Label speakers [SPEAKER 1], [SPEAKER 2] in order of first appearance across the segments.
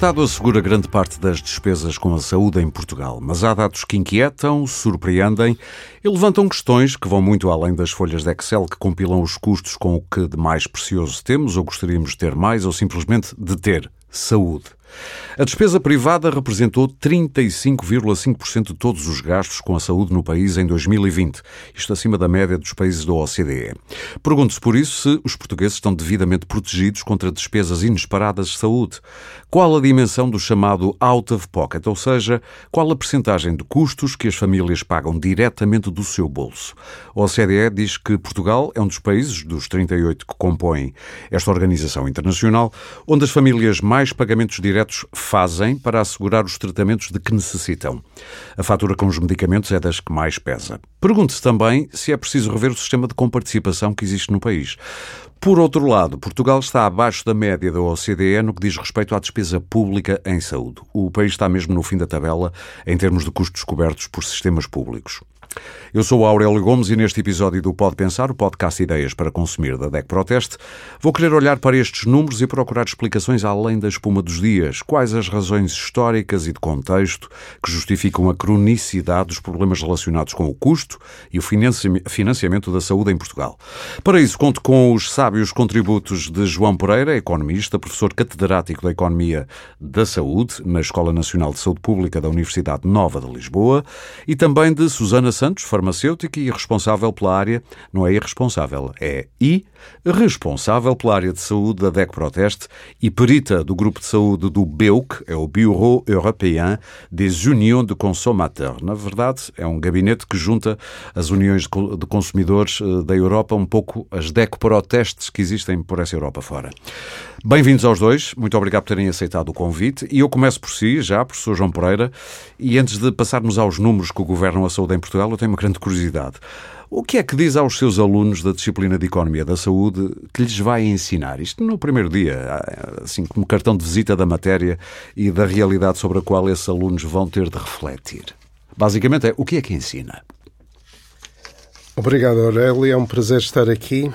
[SPEAKER 1] Estado assegura grande parte das despesas com a saúde em Portugal, mas há dados que inquietam, surpreendem e levantam questões que vão muito além das folhas de Excel que compilam os custos com o que de mais precioso temos ou gostaríamos de ter mais ou simplesmente de ter saúde. A despesa privada representou 35,5% de todos os gastos com a saúde no país em 2020, isto acima da média dos países da OCDE. Pergunto-se por isso se os portugueses estão devidamente protegidos contra despesas inesperadas de saúde. Qual a dimensão do chamado out of pocket, ou seja, qual a percentagem de custos que as famílias pagam diretamente do seu bolso? A OCDE diz que Portugal é um dos países dos 38 que compõem esta organização internacional onde as famílias mais pagamentos diretos fazem para assegurar os tratamentos de que necessitam. A fatura com os medicamentos é das que mais pesa. Pergunte-se também se é preciso rever o sistema de comparticipação que existe no país. Por outro lado, Portugal está abaixo da média da OCDE no que diz respeito à despesa pública em saúde. O país está mesmo no fim da tabela em termos de custos cobertos por sistemas públicos. Eu sou Aurélio Gomes e neste episódio do Pode Pensar, o podcast Ideias para Consumir da DEC Proteste, vou querer olhar para estes números e procurar explicações além da espuma dos dias. Quais as razões históricas e de contexto que justificam a cronicidade dos problemas relacionados com o custo e o financiamento da saúde em Portugal. Para isso, conto com os sábios contributos de João Pereira, economista, professor catedrático da Economia da Saúde na Escola Nacional de Saúde Pública da Universidade Nova de Lisboa, e também de Susana Santos, farmacêutica e responsável pela área, não é irresponsável, é I, responsável pela área de saúde da DEC Proteste e perita do grupo de saúde do BEUC, é o Bureau Européen des Unions de Consommateurs. Na verdade, é um gabinete que junta as uniões de consumidores eh, da Europa, um pouco as DEC Protestes que existem por essa Europa fora. Bem-vindos aos dois, muito obrigado por terem aceitado o convite. E eu começo por si, já, professor João Pereira, e antes de passarmos aos números que governam a saúde em Portugal, eu tenho uma grande curiosidade. O que é que diz aos seus alunos da disciplina de Economia da Saúde que lhes vai ensinar? Isto no primeiro dia, assim como cartão de visita da matéria e da realidade sobre a qual esses alunos vão ter de refletir. Basicamente é o que é que ensina?
[SPEAKER 2] Obrigado, Aurélio. É um prazer estar aqui.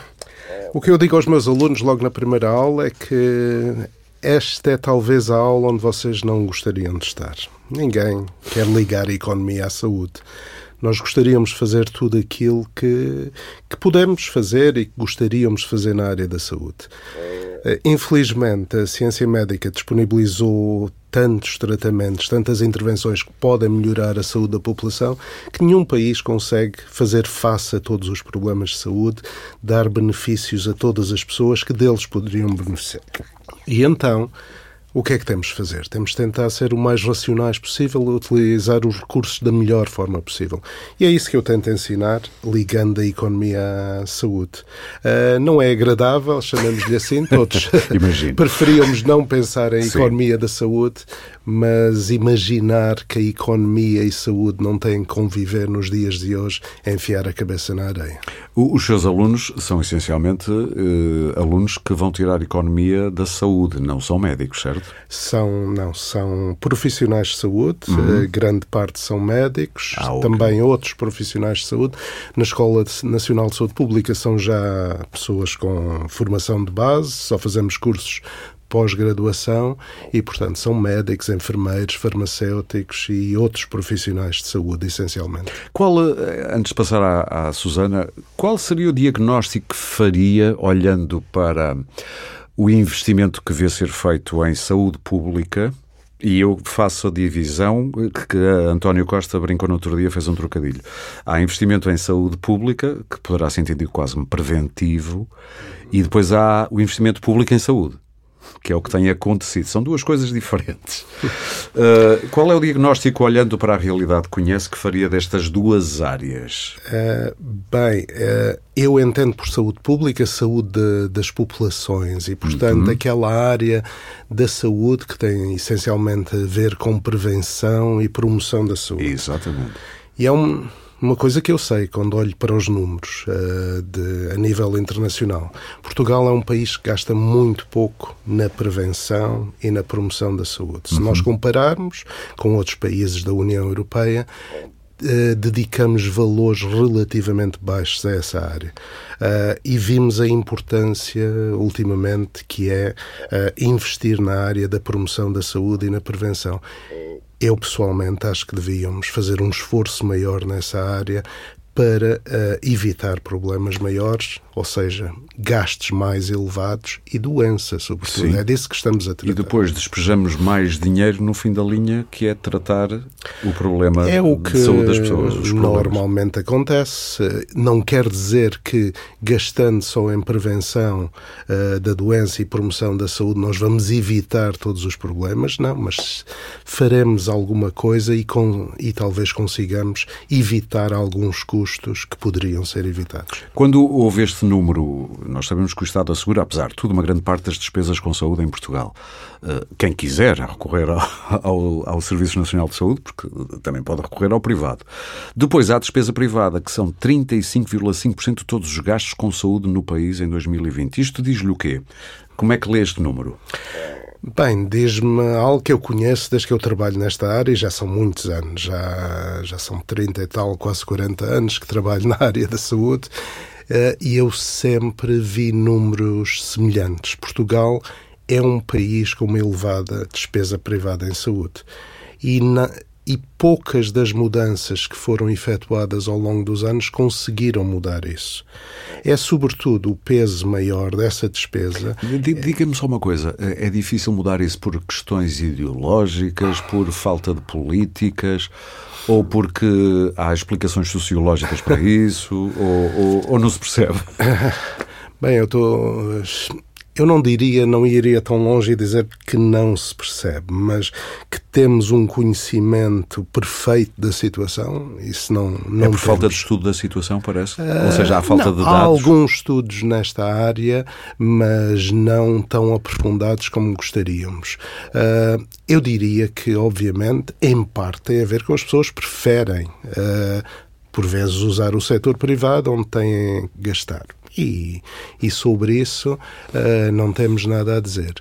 [SPEAKER 2] O que eu digo aos meus alunos logo na primeira aula é que esta é talvez a aula onde vocês não gostariam de estar. Ninguém quer ligar a economia à saúde. Nós gostaríamos de fazer tudo aquilo que, que podemos fazer e que gostaríamos de fazer na área da saúde. Eh, infelizmente, a ciência médica disponibilizou tantos tratamentos, tantas intervenções que podem melhorar a saúde da população, que nenhum país consegue fazer face a todos os problemas de saúde, dar benefícios a todas as pessoas que deles poderiam beneficiar. E então, o que é que temos de fazer? Temos de tentar ser o mais racionais possível, utilizar os recursos da melhor forma possível. E é isso que eu tento ensinar, ligando a economia à saúde. Uh, não é agradável, chamamos-lhe assim, todos preferíamos não pensar em Sim. economia da saúde, mas imaginar que a economia e saúde não têm que conviver nos dias de hoje é enfiar a cabeça na areia.
[SPEAKER 1] Os seus alunos são essencialmente uh, alunos que vão tirar economia da saúde, não são médicos, certo?
[SPEAKER 2] São, não, são profissionais de saúde, uhum. Eh, grande parte são médicos, ah, okay. também outros profissionais de saúde. Na Escola Nacional de Saúde Pública são já pessoas com formação de base, só fazemos cursos pós-graduação e, portanto, são médicos, enfermeiros, farmacêuticos e outros profissionais de saúde, essencialmente.
[SPEAKER 1] Qual, eh, antes de passar à, à Susana, qual seria o diagnóstico que faria olhando para o investimento que vê ser feito em saúde pública, e eu faço a divisão que António Costa brincou no outro dia, fez um trocadilho. Há investimento em saúde pública, que poderá ser entendido quase como preventivo, e depois há o investimento público em saúde que é o que tem acontecido. São duas coisas diferentes. Uh, qual é o diagnóstico, olhando para a realidade que conhece, que faria destas duas áreas?
[SPEAKER 2] Uh, bem, uh, eu entendo por saúde pública saúde de, das populações e, portanto, uhum. aquela área da saúde que tem essencialmente a ver com prevenção e promoção da saúde.
[SPEAKER 1] Exatamente.
[SPEAKER 2] E é um uma coisa que eu sei quando olho para os números uh, de, a nível internacional: Portugal é um país que gasta muito pouco na prevenção e na promoção da saúde. Se uhum. nós compararmos com outros países da União Europeia, uh, dedicamos valores relativamente baixos a essa área. Uh, e vimos a importância, ultimamente, que é uh, investir na área da promoção da saúde e na prevenção. Eu, pessoalmente, acho que devíamos fazer um esforço maior nessa área para uh, evitar problemas maiores, ou seja, gastos mais elevados e doença, sobretudo. Sim. É disso que estamos a tratar.
[SPEAKER 1] E depois despejamos mais dinheiro no fim da linha, que é tratar o problema é o que de saúde das pessoas.
[SPEAKER 2] normalmente acontece. Não quer dizer que gastando só em prevenção uh, da doença e promoção da saúde nós vamos evitar todos os problemas, não, mas faremos alguma coisa e, com, e talvez consigamos evitar alguns custos custos que poderiam ser evitados.
[SPEAKER 1] Quando houve este número, nós sabemos que o Estado assegura, apesar de tudo, uma grande parte das despesas com saúde em Portugal. Eh, quem quiser recorrer ao, ao, ao Serviço Nacional de Saúde, porque também pode recorrer ao privado. Depois há a despesa privada, que são 35,5% de todos os gastos com saúde no país em 2020. Isto diz-lhe o quê? Como é que lê este número?
[SPEAKER 2] Bem, diz-me algo que eu conheço desde que eu trabalho nesta área e já são muitos anos, já, já são 30 e tal, quase 40 anos que trabalho na área da saúde uh, e eu sempre vi números semelhantes. Portugal é um país com uma elevada despesa privada em saúde. E na, e poucas das mudanças que foram efetuadas ao longo dos anos conseguiram mudar isso. É sobretudo o peso maior dessa despesa.
[SPEAKER 1] Diga-me só uma coisa: é difícil mudar isso por questões ideológicas, por falta de políticas? Ou porque há explicações sociológicas para isso, ou, ou, ou não se percebe?
[SPEAKER 2] Bem, eu estou eu não diria, não iria tão longe e dizer que não se percebe, mas que temos um conhecimento perfeito da situação, isso não, não
[SPEAKER 1] É por
[SPEAKER 2] temos.
[SPEAKER 1] falta de estudo da situação, parece? Uh, Ou seja, há falta
[SPEAKER 2] não,
[SPEAKER 1] de dados?
[SPEAKER 2] Há alguns estudos nesta área, mas não tão aprofundados como gostaríamos. Uh, eu diria que, obviamente, em parte tem a ver com as pessoas preferem, uh, por vezes, usar o setor privado onde têm que gastar e, e sobre isso uh, não temos nada a dizer.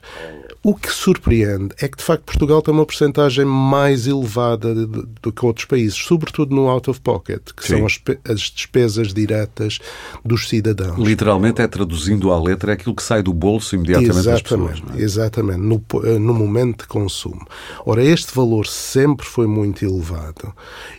[SPEAKER 2] O que surpreende é que, de facto, Portugal tem uma porcentagem mais elevada do que outros países, sobretudo no out of pocket, que Sim. são as, as, despesas diretas dos cidadãos.
[SPEAKER 1] Literalmente é traduzindo à letra é aquilo que sai do bolso imediatamente
[SPEAKER 2] exatamente,
[SPEAKER 1] das pessoas.
[SPEAKER 2] É? Exatamente, no, no momento de consumo. Ora, este valor sempre foi muito elevado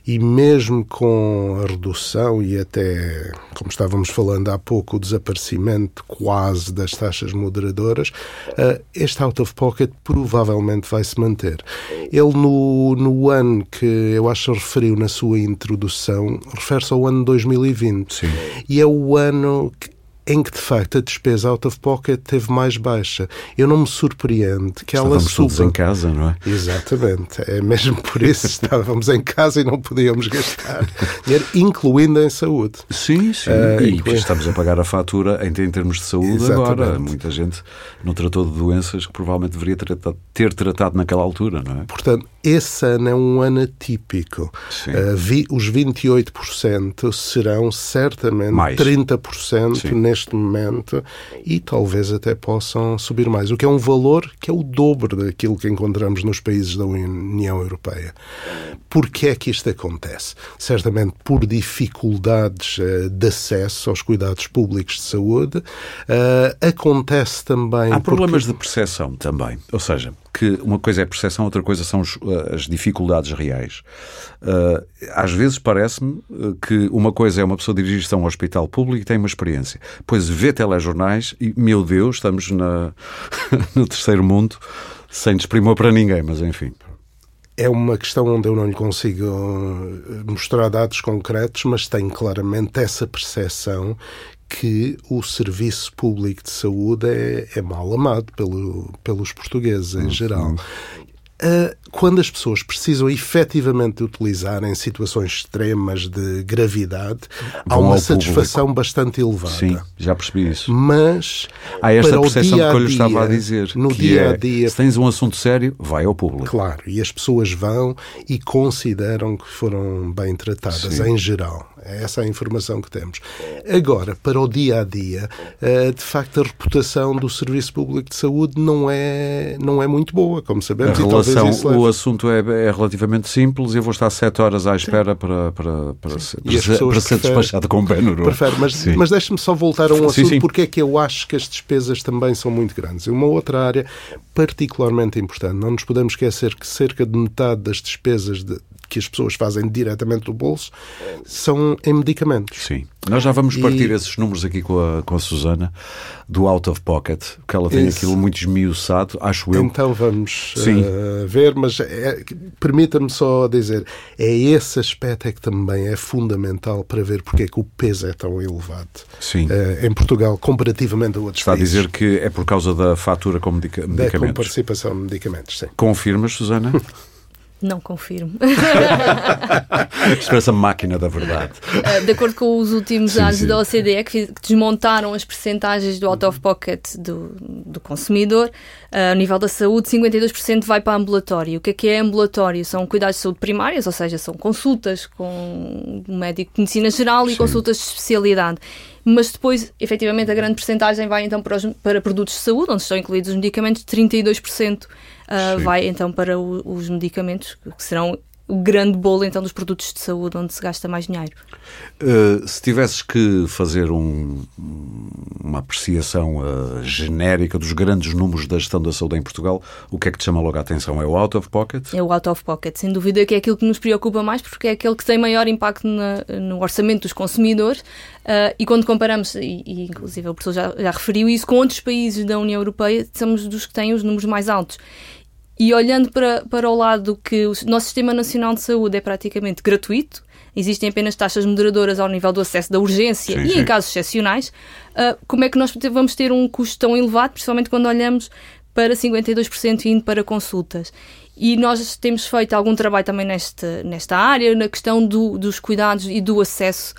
[SPEAKER 2] e mesmo com a redução e até, como estávamos falando há pouco, o desaparecimento quase das taxas moderadoras, uh, este out of pocket provavelmente vai se manter. Ele, no, no ano que eu acho que referiu na sua introdução, refere-se ao ano 2020.
[SPEAKER 1] Sim.
[SPEAKER 2] E é o ano que em que de facto a despesa out of pocket teve mais baixa. Eu não me surpreende que
[SPEAKER 1] ela
[SPEAKER 2] suba.
[SPEAKER 1] todos em casa, não é?
[SPEAKER 2] Exatamente. É mesmo por isso estávamos em casa e não podíamos gastar dinheiro, incluindo em saúde.
[SPEAKER 1] Sim, sim. Uh, e estamos a pagar a fatura em, em termos de saúde Exatamente. agora. Muita gente não tratou de doenças que provavelmente deveria ter, ter tratado naquela altura, não é?
[SPEAKER 2] Portanto, esse ano é um ano atípico. Uh, vi, os 28% serão certamente mais. 30% Sim. neste momento e talvez até possam subir mais, o que é um valor que é o dobro daquilo que encontramos nos países da União Europeia. Por que é que isto acontece? Certamente por dificuldades uh, de acesso aos cuidados públicos de saúde. Uh, acontece também.
[SPEAKER 1] Há problemas porque... de percepção também. Ou seja, que uma coisa é percepção, outra coisa são as dificuldades reais. Uh, às vezes parece-me que uma coisa é uma pessoa dirigir-se a um hospital público e tem uma experiência. Pois vê telejornais e, meu Deus, estamos na, no terceiro mundo sem desprimor para ninguém, mas enfim
[SPEAKER 2] é uma questão onde eu não lhe consigo mostrar dados concretos, mas tenho claramente essa percepção que o serviço público de saúde é, é mal amado pelo, pelos portugueses em uhum. geral. Uh, quando as pessoas precisam efetivamente utilizar em situações extremas de gravidade, Vão há uma satisfação público. bastante elevada.
[SPEAKER 1] Sim, já percebi isso.
[SPEAKER 2] Mas
[SPEAKER 1] há esta percepção que eu lhe estava a dizer. No dia é, a dia, se tens um assunto sério, vai ao público.
[SPEAKER 2] Claro, e as pessoas vão e consideram que foram bem tratadas Sim. em geral. É essa a informação que temos. Agora, para o dia a dia, eh, de facto, a reputação do Serviço Público de Saúde não é, não é muito boa, como sabemos.
[SPEAKER 1] A relação, o assunto é, é, relativamente simples. Eu vou estar sete horas à espera para, para, para, ser, para, ser, para ser despachado com Ben
[SPEAKER 2] Prefere, mas, mas deixe-me só voltar a um sim, assunto, sim. porque é que eu acho que as despesas também são muito grandes. Uma outra área particularmente importante. Não nos podemos esquecer que cerca de metade das despesas de, que as pessoas fazem diretamente do bolso são em medicamentos.
[SPEAKER 1] Sim. Nós já vamos partir e... esses números aqui com a, com a Susana, do out of pocket, porque ela tem Isso. aquilo muito esmiuçado, acho eu.
[SPEAKER 2] Então vamos uh, ver, mas é, permita-me só dizer, é esse aspecto é que também é fundamental para ver porque é que o peso é tão elevado
[SPEAKER 1] Sim. Uh,
[SPEAKER 2] em Portugal, comparativamente a outros
[SPEAKER 1] Está
[SPEAKER 2] países.
[SPEAKER 1] a dizer que é por causa da fatura com medica medicamentos.
[SPEAKER 2] Da com participação de medicamentos, sim.
[SPEAKER 1] Confirmas, Susana?
[SPEAKER 3] Não confirmo.
[SPEAKER 1] Expressa máquina da verdade.
[SPEAKER 3] Ah, de acordo com os últimos sim, dados sim. da OCDE, que desmontaram as percentagens do out-of-pocket do, do consumidor, uh, ao nível da saúde, 52% vai para ambulatório. O que é que é ambulatório? São cuidados de saúde primários, ou seja, são consultas com um médico de medicina geral e sim. consultas de especialidade mas depois, efetivamente, a grande percentagem vai então para, os, para produtos de saúde, onde estão incluídos os medicamentos, 32% uh, vai então para o, os medicamentos, que serão o grande bolo então dos produtos de saúde onde se gasta mais dinheiro.
[SPEAKER 1] Uh, se tivesses que fazer um, uma apreciação uh, genérica dos grandes números da gestão da saúde em Portugal, o que é que te chama logo a atenção? É o out of pocket?
[SPEAKER 3] É o out of pocket, sem dúvida que é aquilo que nos preocupa mais porque é aquele que tem maior impacto na, no orçamento dos consumidores uh, e quando comparamos, e, e, inclusive o professor já, já referiu isso, com outros países da União Europeia, somos dos que têm os números mais altos. E olhando para, para o lado que o nosso Sistema Nacional de Saúde é praticamente gratuito, existem apenas taxas moderadoras ao nível do acesso da urgência sim, e sim. em casos excepcionais, uh, como é que nós vamos ter um custo tão elevado, principalmente quando olhamos para 52% indo para consultas? E nós temos feito algum trabalho também nesta, nesta área, na questão do, dos cuidados e do acesso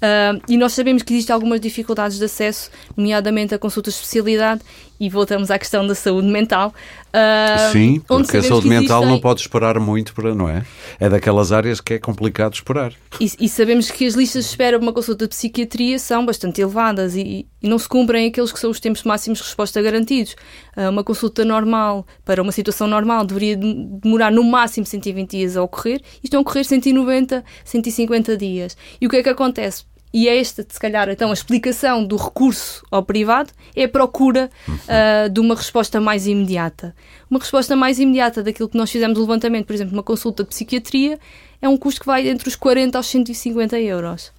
[SPEAKER 3] Uh, e nós sabemos que existem algumas dificuldades de acesso, nomeadamente a consultas de especialidade, e voltamos à questão da saúde mental.
[SPEAKER 1] Uh, Sim, porque a saúde mental existem... não pode esperar muito, para, não é? É daquelas áreas que é complicado esperar.
[SPEAKER 3] E, e sabemos que as listas de espera para uma consulta de psiquiatria são bastante elevadas e, e, não se cumprem aqueles que são os tempos máximos de resposta garantidos. Uh, uma consulta normal, para uma situação normal, deveria demorar no máximo 120 dias a ocorrer, e estão a ocorrer 190, 150 dias. E o que é que acontece? E é esta, se calhar, então, a explicação do recurso ao privado é a procura uh, de uma resposta mais imediata. Uma resposta mais imediata daquilo que nós fizemos o levantamento, por exemplo, uma consulta de psiquiatria, é um custo que vai entre os 40 aos 150 euros.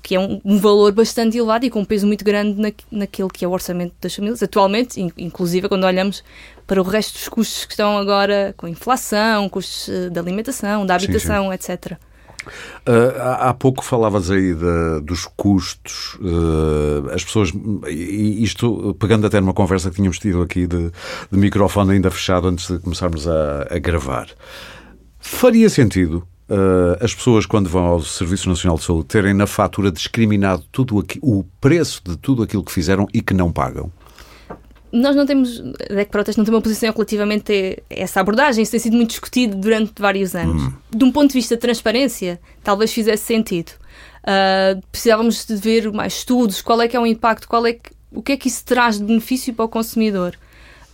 [SPEAKER 3] Que é um, um valor bastante elevado e com um peso muito grande na, naquele que é o orçamento das famílias. Atualmente, in, inclusive, quando olhamos para o resto dos custos que estão agora com inflação, custos uh, da alimentação, da habitação, sim, sim. etc.
[SPEAKER 1] Uh, há pouco falavas aí de, dos custos, uh, as pessoas, isto pegando até numa conversa que tínhamos tido aqui de, de microfone ainda fechado antes de começarmos a, a gravar. Faria sentido Uh, as pessoas, quando vão ao Serviço Nacional de Saúde, terem na fatura discriminado tudo aqui, o preço de tudo aquilo que fizeram e que não pagam?
[SPEAKER 3] Nós não temos, a DEC Proteste não tem uma posição relativamente a essa abordagem, isso tem sido muito discutido durante vários anos. Hum. De um ponto de vista de transparência, talvez fizesse sentido. Uh, precisávamos de ver mais estudos, qual é que é o impacto, qual é que, o que é que isso traz de benefício para o consumidor.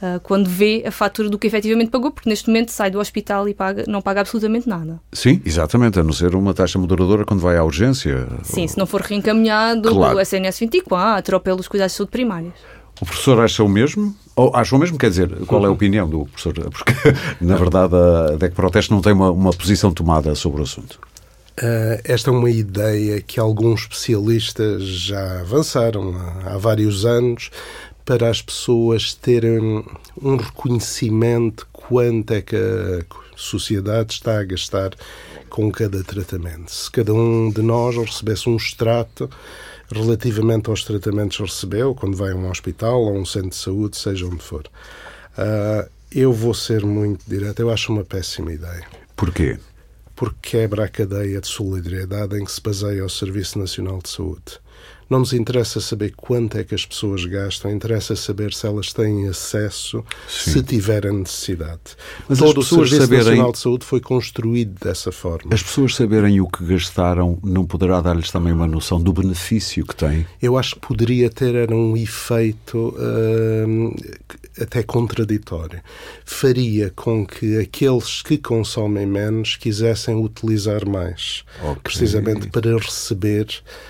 [SPEAKER 3] Uh, quando vê a fatura do que efetivamente pagou, porque neste momento sai do hospital e paga, não paga absolutamente nada.
[SPEAKER 1] Sim, exatamente, a não ser uma taxa moderadora quando vai à urgência.
[SPEAKER 3] Sim, se não for reencaminhado claro. pelo SNS 24 ou pelos cuidados de saúde primários.
[SPEAKER 1] O professor acha o mesmo? Ou acha o mesmo? Quer dizer, qual é a opinião do professor? Porque, na verdade, a DEC Proteste não tem uma, uma posição tomada sobre o assunto.
[SPEAKER 2] Uh, esta é uma ideia que alguns especialistas já avançaram há, vários anos para as pessoas terem um reconhecimento quanto é que a sociedade está a gastar com cada tratamento. Se cada um de nós recebesse um extrato relativamente aos tratamentos que recebeu, quando vai a um hospital ou a um centro de saúde, seja onde for. Uh, eu vou ser muito direto, eu acho uma péssima ideia.
[SPEAKER 1] Porquê?
[SPEAKER 2] Porque quebra a cadeia de solidariedade em que se baseia o Serviço Nacional de Saúde. Não nos interessa saber quanto é que as pessoas gastam, interessa saber se elas têm acesso, Sim. se tiverem necessidade. Mas Todo o Serviço saberem... Nacional de Saúde foi construído dessa forma.
[SPEAKER 1] As pessoas saberem o que gastaram não poderá dar-lhes também uma noção do benefício que têm?
[SPEAKER 2] Eu acho que poderia ter era um efeito uh, até contraditório. Faria com que aqueles que consomem menos quisessem utilizar mais, okay. precisamente para receber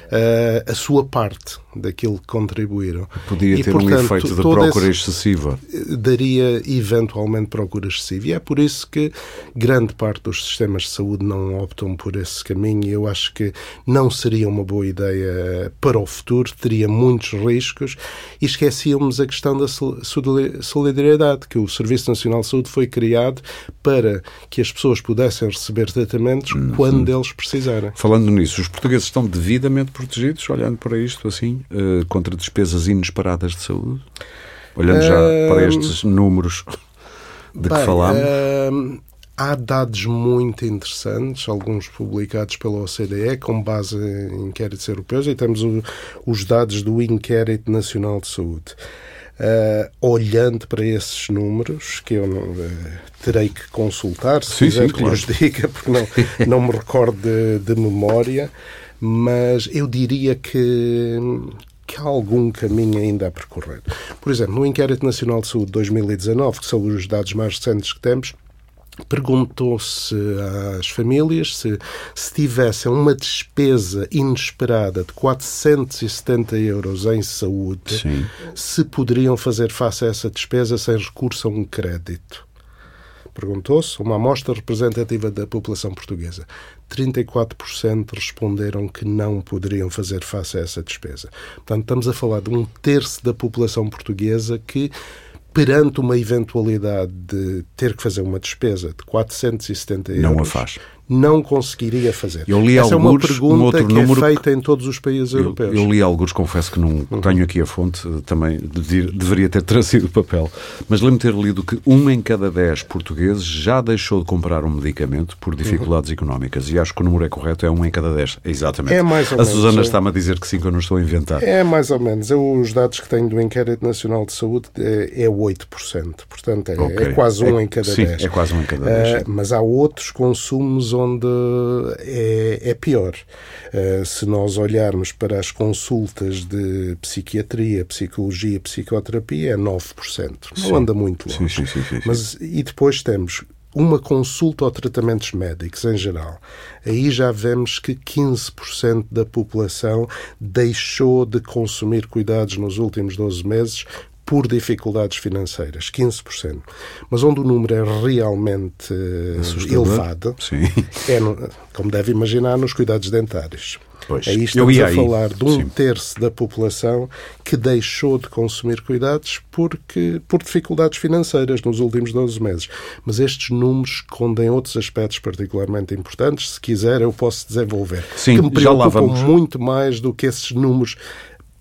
[SPEAKER 2] uh, a sua parte daquilo que contribuíram.
[SPEAKER 1] Podia e, ter portanto, um efeito de procura excessiva.
[SPEAKER 2] Daria eventualmente procura excessiva. E é por isso que grande parte dos sistemas de saúde não optam por esse caminho. Eu acho que não seria uma boa ideia para o futuro, teria muitos riscos e esquecíamos a questão da solidariedade, que o Serviço Nacional de Saúde foi criado para que as pessoas pudessem receber tratamentos uhum. quando eles precisarem.
[SPEAKER 1] Falando nisso, os portugueses estão devidamente protegidos, olhando para isto assim, uh, contra despesas inesperadas de saúde? Olhando já uh, para estes números de bem, que falámos. Uh,
[SPEAKER 2] há dados muito interessantes, alguns publicados pela OCDE, com base em inquéritos europeus, e temos o, os dados do Inquérito Nacional de Saúde. Uh, olhando para esses números, que eu não, uh, terei que consultar, se sim, quiser sim, que claro. os diga, porque não, não me recordo de, de memória, mas eu diria que, que há algum caminho ainda a percorrer. Por exemplo, no Inquérito Nacional de Saúde 2019, que são os dados mais recentes que temos, perguntou-se às famílias se, se tivessem uma despesa inesperada de 470 euros em saúde, Sim. se poderiam fazer face a essa despesa sem recurso a um crédito. Perguntou-se uma amostra representativa da população portuguesa. 34% responderam que não poderiam fazer face a essa despesa. Portanto, estamos a falar de um terço da população portuguesa que perante uma eventualidade de ter que fazer uma despesa de 470 euros,
[SPEAKER 1] não a faz
[SPEAKER 2] não conseguiria fazer.
[SPEAKER 1] Eu li
[SPEAKER 2] Essa
[SPEAKER 1] alguns,
[SPEAKER 2] é uma pergunta
[SPEAKER 1] um outro
[SPEAKER 2] que
[SPEAKER 1] é número
[SPEAKER 2] é feita em todos os países
[SPEAKER 1] eu,
[SPEAKER 2] europeus.
[SPEAKER 1] Eu li alguns, confesso que não uhum. tenho aqui a fonte, também deveria ter trazido papel, mas lembro-me ter lido que um em cada dez portugueses já deixou de comprar um medicamento por dificuldades uhum. económicas e acho que o número é correto, é um em cada dez. Exatamente.
[SPEAKER 2] É mais ou
[SPEAKER 1] a. Susana é. está-me a dizer que sim, que eu não estou a inventar.
[SPEAKER 2] É mais ou menos. Eu, os dados que tenho do Inquérito Nacional de Saúde é, é 8%. Portanto, é, okay. é quase um
[SPEAKER 1] é,
[SPEAKER 2] em cada
[SPEAKER 1] sim,
[SPEAKER 2] 10.
[SPEAKER 1] é quase um em cada 10.
[SPEAKER 2] Uh, mas há outros consumos onde é, é pior. Uh, se nós olharmos para as consultas de psiquiatria, psicologia, psicoterapia, é 9%. Não sim. anda muito longe.
[SPEAKER 1] Sim, sim,
[SPEAKER 2] Mas, e depois temos uma consulta ou tratamentos médicos em geral. Aí já vemos que 15% da população deixou de consumir cuidados nos últimos 12 meses por dificuldades financeiras, 15%. Mas onde o número é realmente eh, Assustador. elevado,
[SPEAKER 1] Sim.
[SPEAKER 2] é, como deve imaginar, nos cuidados dentários.
[SPEAKER 1] Pois.
[SPEAKER 2] Aí estamos a falar de um Sim. terço da população que deixou de consumir cuidados porque, por dificuldades financeiras nos últimos 12 meses. Mas estes números escondem outros aspectos particularmente importantes. Se quiser, eu posso desenvolver.
[SPEAKER 1] Sim,
[SPEAKER 2] que me preocupam muito mais do que esses números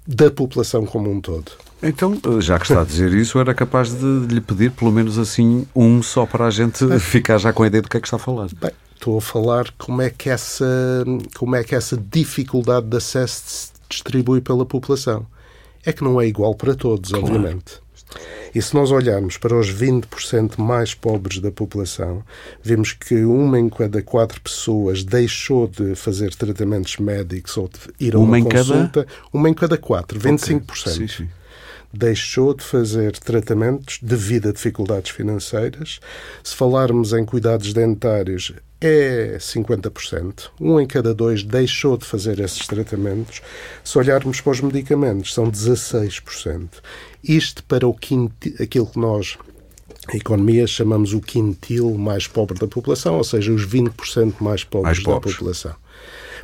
[SPEAKER 2] da população como um todo.
[SPEAKER 1] Então, já que está a dizer isso, era capaz de lhe pedir pelo menos assim um só para a gente ficar já com a ideia do que é que está a falar.
[SPEAKER 2] Bem, estou a falar como é que essa, como é que essa dificuldade de acesso se distribui pela população. É que não é igual para todos, claro. obviamente. E se nós olharmos para os 20% mais pobres da população, vemos que uma em cada quatro pessoas deixou de fazer tratamentos médicos ou de ir a uma, uma consulta. Cada... Uma em cada quatro, 25%. Okay. Sim, sim deixou de fazer tratamentos devido a dificuldades financeiras. Se falarmos em cuidados dentários, é 50%. Um em cada dois deixou de fazer esses tratamentos. Se olharmos para os medicamentos, são 16%. Isto para o quinto, aquilo que nós a economia chamamos o quintil mais pobre da população, ou seja, os 20% mais pobres, mais pobres da população.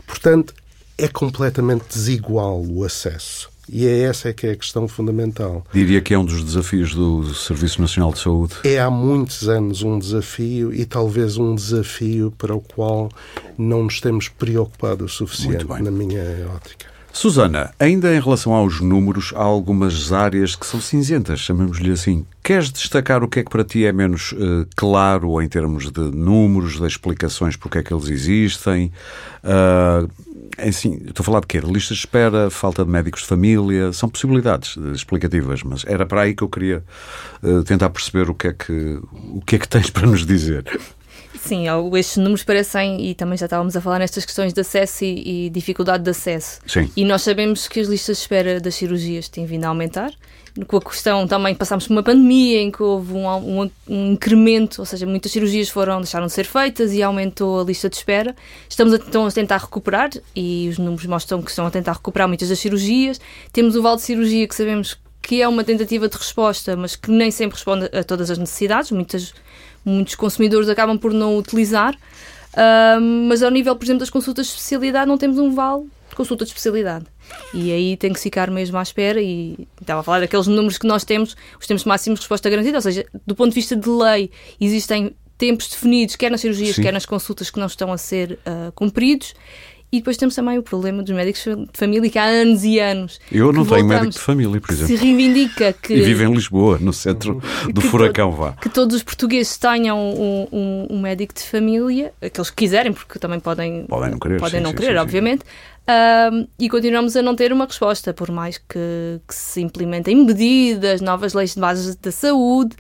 [SPEAKER 2] Portanto, é completamente desigual o acesso. E é essa que é a questão fundamental.
[SPEAKER 1] Diria que é um dos desafios do Serviço Nacional de Saúde.
[SPEAKER 2] É há muitos anos um desafio e talvez um desafio para o qual não nos temos preocupado o suficiente, na minha ótica.
[SPEAKER 1] Susana, ainda em relação aos números, há algumas áreas que são cinzentas, chamemos-lhe assim. Queres destacar o que é que para ti é menos uh, claro em termos de números, de explicações porque é que eles existem? Uh, assim, estou a falar de quê? Listas de espera, falta de médicos de família, são possibilidades explicativas, mas era para aí que eu queria uh, tentar perceber o que, é que, o que é que tens para nos dizer.
[SPEAKER 3] Sim, estes números parecem, e também já estávamos a falar nestas questões de acesso e, e dificuldade de acesso.
[SPEAKER 1] Sim.
[SPEAKER 3] E nós sabemos que as listas de espera das cirurgias têm vindo a aumentar. Com a questão também passámos por uma pandemia em que houve um, um, um, incremento, ou seja, muitas cirurgias foram, deixaram de ser feitas e aumentou a lista de espera. Estamos a, então a tentar recuperar e os números mostram que estão a tentar recuperar muitas das cirurgias. Temos o vale de cirurgia que sabemos que é uma tentativa de resposta, mas que nem sempre responde a todas as necessidades. Muitas muitos consumidores acabam por não utilizar. Uh, mas ao nível, por exemplo, das consultas de especialidade, não temos um vale de consulta de especialidade. E aí tem que ficar mesmo à espera. E estava a falar daqueles números que nós temos, os tempos máximos de resposta garantida, ou seja, do ponto de vista de lei, existem tempos definidos, quer nas cirurgias, Sim. quer nas consultas, que não estão a ser uh, cumpridos. E depois temos também o problema dos médicos de família, que há anos e anos.
[SPEAKER 1] Eu não tenho médico de família, por exemplo.
[SPEAKER 3] Se reivindica que.
[SPEAKER 1] E vive em Lisboa, no centro do furacão, vá.
[SPEAKER 3] Que todos os portugueses tenham um, um, um, médico de família, aqueles que quiserem, porque também podem,
[SPEAKER 1] podem não querer,
[SPEAKER 3] podem
[SPEAKER 1] sim,
[SPEAKER 3] não
[SPEAKER 1] sim,
[SPEAKER 3] querer
[SPEAKER 1] sim,
[SPEAKER 3] obviamente. Um, e continuamos a não ter uma resposta, por mais que, que se implementem medidas, novas leis de base da saúde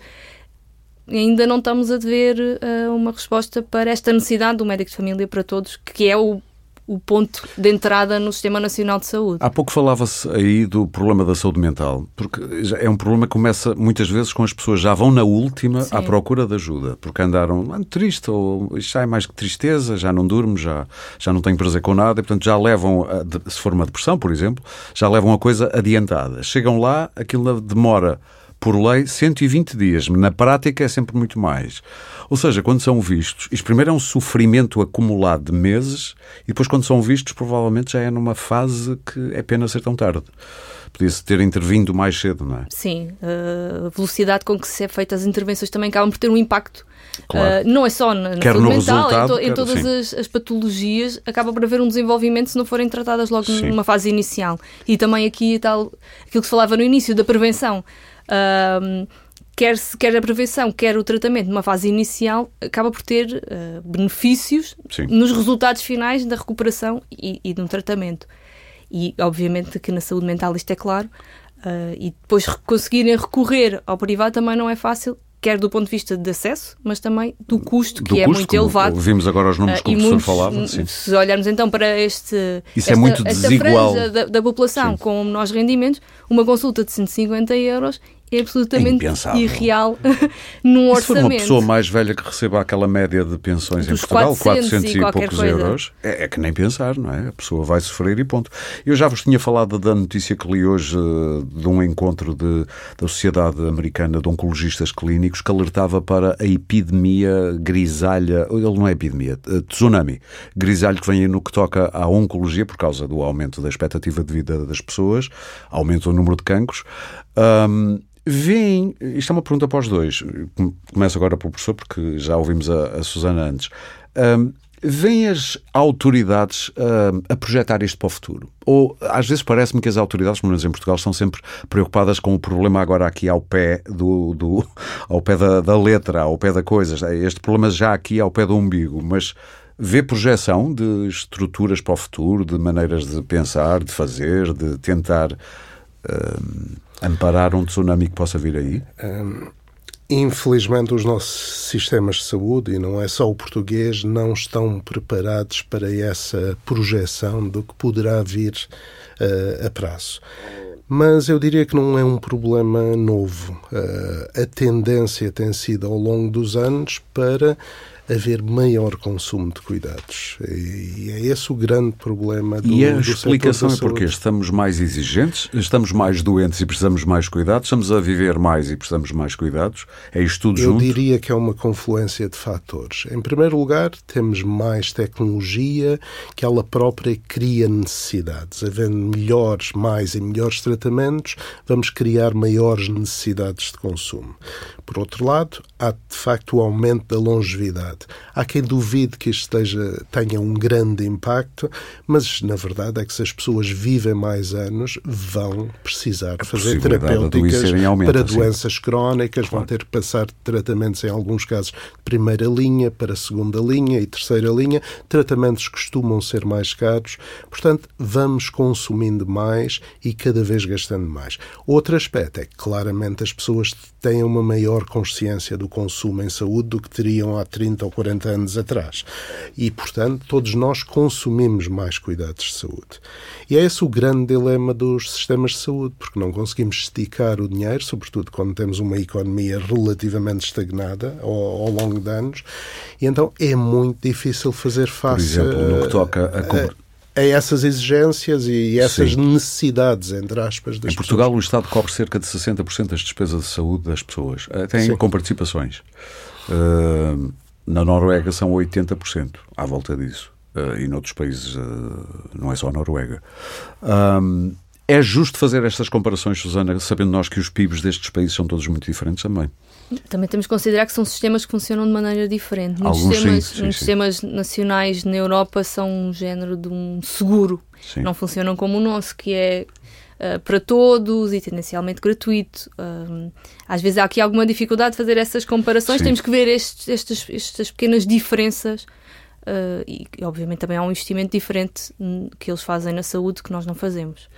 [SPEAKER 3] ainda não estamos a ver uh, uma resposta para esta necessidade do médico de família para todos, que é o o ponto de entrada no Sistema Nacional de Saúde.
[SPEAKER 1] Há pouco falava-se aí do problema da saúde mental, porque é um problema que começa muitas vezes com as pessoas já vão na última Sim. à procura de ajuda, porque andaram ah, triste ou já é mais que tristeza, já não durmo, já, já não tenho prazer com nada, e portanto já levam, a, se for uma depressão, por exemplo, já levam a coisa adiantada. Chegam lá, aquilo demora por lei 120 dias, na prática é sempre muito mais. Ou seja, quando são vistos, isto primeiro é um sofrimento acumulado de meses e depois, quando são vistos, provavelmente já é numa fase que é pena ser tão tarde. Podia-se ter intervindo mais cedo, não é?
[SPEAKER 3] Sim, a velocidade com que se é feitas as intervenções também acabam por ter um impacto. Claro. Uh, não é só na, na saúde mental, em, to, em todas as, as, patologias acaba por haver um desenvolvimento se não forem tratadas logo sim. numa fase inicial. E também aqui tal, aquilo que se falava no início da prevenção. Uh, quer, quer a prevenção, quer o tratamento numa fase inicial, acaba por ter uh, benefícios Sim. nos resultados finais da recuperação e, e do tratamento. E, obviamente, que na saúde mental isto é claro. Uh, e depois conseguirem recorrer ao privado também não é fácil, quer do ponto de vista de acesso, mas também do custo, que do é custo, muito elevado.
[SPEAKER 1] Vimos agora os números uh, que o professor falava. Sim.
[SPEAKER 3] Se olharmos então para este,
[SPEAKER 1] Isso é esta, é muito desigual.
[SPEAKER 3] da, da população sim. com menores rendimentos, uma consulta de 150 euros é absolutamente irreal num orçamento. Se for
[SPEAKER 1] uma pessoa mais velha que receba aquela média de pensões
[SPEAKER 3] Dos
[SPEAKER 1] em Portugal,
[SPEAKER 3] 400,
[SPEAKER 1] 400 e,
[SPEAKER 3] e
[SPEAKER 1] poucos
[SPEAKER 3] coisa.
[SPEAKER 1] euros, é, é, que nem pensar, não é? A pessoa vai sofrer e ponto. Eu já vos tinha falado da notícia que li hoje eh, de um encontro de, da Sociedade Americana de Oncologistas Clínicos que alertava para a epidemia grisalha, ele não é epidemia, eh, tsunami, grisalho que vem no que toca à oncologia por causa do aumento da expectativa de vida das pessoas, aumento do número de cancros. Um, Vêm, isto é uma pergunta para os dois, começo agora pelo professor, porque já ouvimos a, a Susana antes. Um, Vêm as autoridades a projetar isto para o futuro? Ou às vezes parece-me que as autoridades, pelo menos em Portugal, estão sempre preocupadas com o problema agora aqui ao pé do, do ao pé da, da letra, ao pé da coisa. Este problema já aqui ao pé do umbigo, mas vê projeção de estruturas para o futuro, de maneiras de pensar, de fazer, de tentar. Amparar um tsunami que possa vir aí? Um,
[SPEAKER 2] infelizmente, os nossos sistemas de saúde, e não é só o português, não estão preparados para essa projeção do que poderá vir uh, a prazo. Mas eu diria que não é um problema novo. Uh, a tendência tem sido ao longo dos anos para haver maior consumo de cuidados. E é esse o grande problema do
[SPEAKER 1] E a explicação é porque estamos mais exigentes, estamos mais doentes e precisamos mais cuidados, estamos a viver mais e precisamos mais cuidados. É isto tudo
[SPEAKER 2] Eu
[SPEAKER 1] junto?
[SPEAKER 2] Eu diria que é uma confluência de fatores. Em primeiro lugar, temos mais tecnologia que ela própria cria necessidades. Havendo melhores, mais e melhores tratamentos, vamos criar maiores necessidades de consumo. Por outro lado, há de facto o aumento da longevidade verdade. Há quem duvide que isto esteja, tenha um grande impacto, mas na verdade é que se as pessoas vivem mais anos, vão precisar fazer terapêuticas aumenta, para doenças sim. crónicas, claro. vão ter que passar tratamentos, em alguns casos, de primeira linha para segunda linha e terceira linha. Tratamentos costumam ser mais caros, portanto, vamos consumindo mais e cada vez gastando mais. Outro aspecto é que, claramente, as pessoas têm uma maior consciência do consumo em saúde do que teriam há 30 ou 40 anos atrás. E, portanto, todos nós consumimos mais cuidados de saúde. E é esse o grande dilema dos sistemas de saúde, porque não conseguimos esticar o dinheiro, sobretudo quando temos uma economia relativamente estagnada ao, ao longo de anos, e então é muito difícil fazer face
[SPEAKER 1] Por exemplo, no que toca a,
[SPEAKER 2] a essas exigências e essas Sim. necessidades, entre aspas, das
[SPEAKER 1] Em Portugal, pessoas. o Estado cobre cerca de 60% das despesas de saúde das pessoas, até Sim. com participações. Uh, na Noruega são 80%, à volta disso. Uh, e noutros países, uh, não é só a Noruega. Um, é justo fazer estas comparações, Susana, sabendo nós que os PIBs destes países são todos muito diferentes também?
[SPEAKER 3] Também temos que considerar que são sistemas que funcionam de maneira diferente. Alguns sistemas, sim, sim, sim. sistemas nacionais na Europa são um género de um seguro. Não funcionam como o nosso, que é uh, para todos e tendencialmente gratuito. Uh, às vezes há aqui alguma dificuldade de fazer essas comparações. Temos que ver estes, estes, estas pequenas diferenças. Uh, e, obviamente, também há um investimento diferente que eles fazem na saúde que nós não fazemos.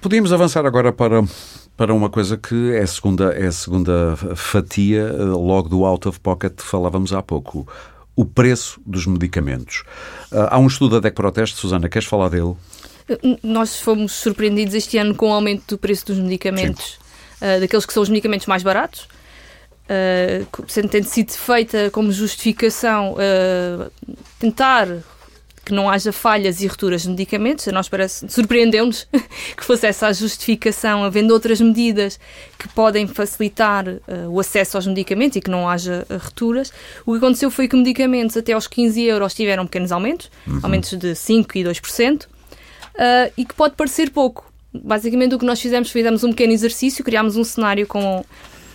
[SPEAKER 1] Podíamos avançar agora para para uma coisa que é a segunda, é a segunda fatia, eh, logo do out of pocket que falávamos há pouco. O preço dos medicamentos. Eh, há um estudo da DEC Proteste, Susana, queres falar dele?
[SPEAKER 3] Nós fomos surpreendidos este ano com o aumento do preço dos medicamentos, uh, daqueles que são os medicamentos mais baratos. Uh, sendo tendo sido feita como justificação uh, tentar que não haja falhas e rupturas de medicamentos. A nós parece, surpreendeu-nos que fosse essa a justificação, havendo outras medidas que podem facilitar uh, o acesso aos medicamentos e que não haja rupturas. O que aconteceu foi que medicamentos até aos 15 euros tiveram pequenos aumentos, uhum. aumentos de 5% e 2%, uh, e que pode parecer pouco. Basicamente o que nós fizemos foi damos um pequeno exercício, criámos um cenário com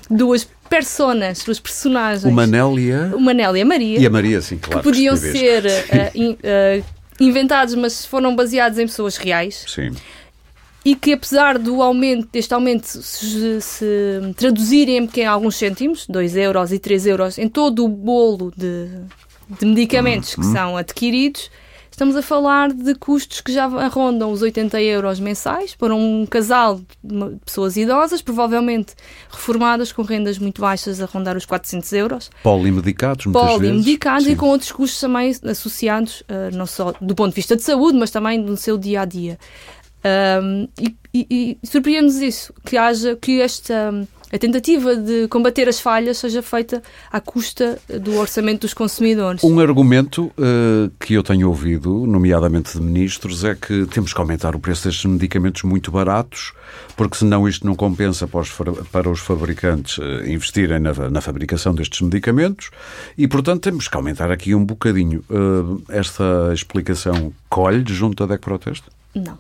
[SPEAKER 3] duas personas, duas personagens. O
[SPEAKER 1] Manel e a...
[SPEAKER 3] O Manel e a Maria.
[SPEAKER 1] E a Maria, sim, claro.
[SPEAKER 3] Que podiam que ser uh, in, uh, inventados, mas foram baseados em pessoas reais.
[SPEAKER 1] Sim.
[SPEAKER 3] E que apesar do aumento, deste aumento se, se traduzirem em alguns cêntimos, 2 euros e 3 euros, em todo o bolo de, de medicamentos que uhum. são adquiridos, Estamos a falar de custos que já rondam os 80 euros mensais para um casal de pessoas idosas, provavelmente reformadas com rendas muito baixas a rondar os 400 euros.
[SPEAKER 1] Polimedicados, muitas
[SPEAKER 3] Polimedicados
[SPEAKER 1] vezes.
[SPEAKER 3] e com outros custos também associados, uh, não só do ponto de vista de saúde, mas também no seu dia a dia. Um, e, e, e surpreende-nos isso, que haja que esta a tentativa de combater as falhas seja feita à custa do orçamento dos consumidores.
[SPEAKER 1] Um argumento uh, que eu tenho ouvido, nomeadamente de ministros, é que temos que aumentar o preço destes medicamentos muito baratos, porque senão isto não compensa para os, para os fabricantes uh, investirem na, na, fabricação destes medicamentos e, portanto, temos que aumentar aqui um bocadinho. Uh, esta explicação colhe junto à DEC Proteste?
[SPEAKER 3] Não.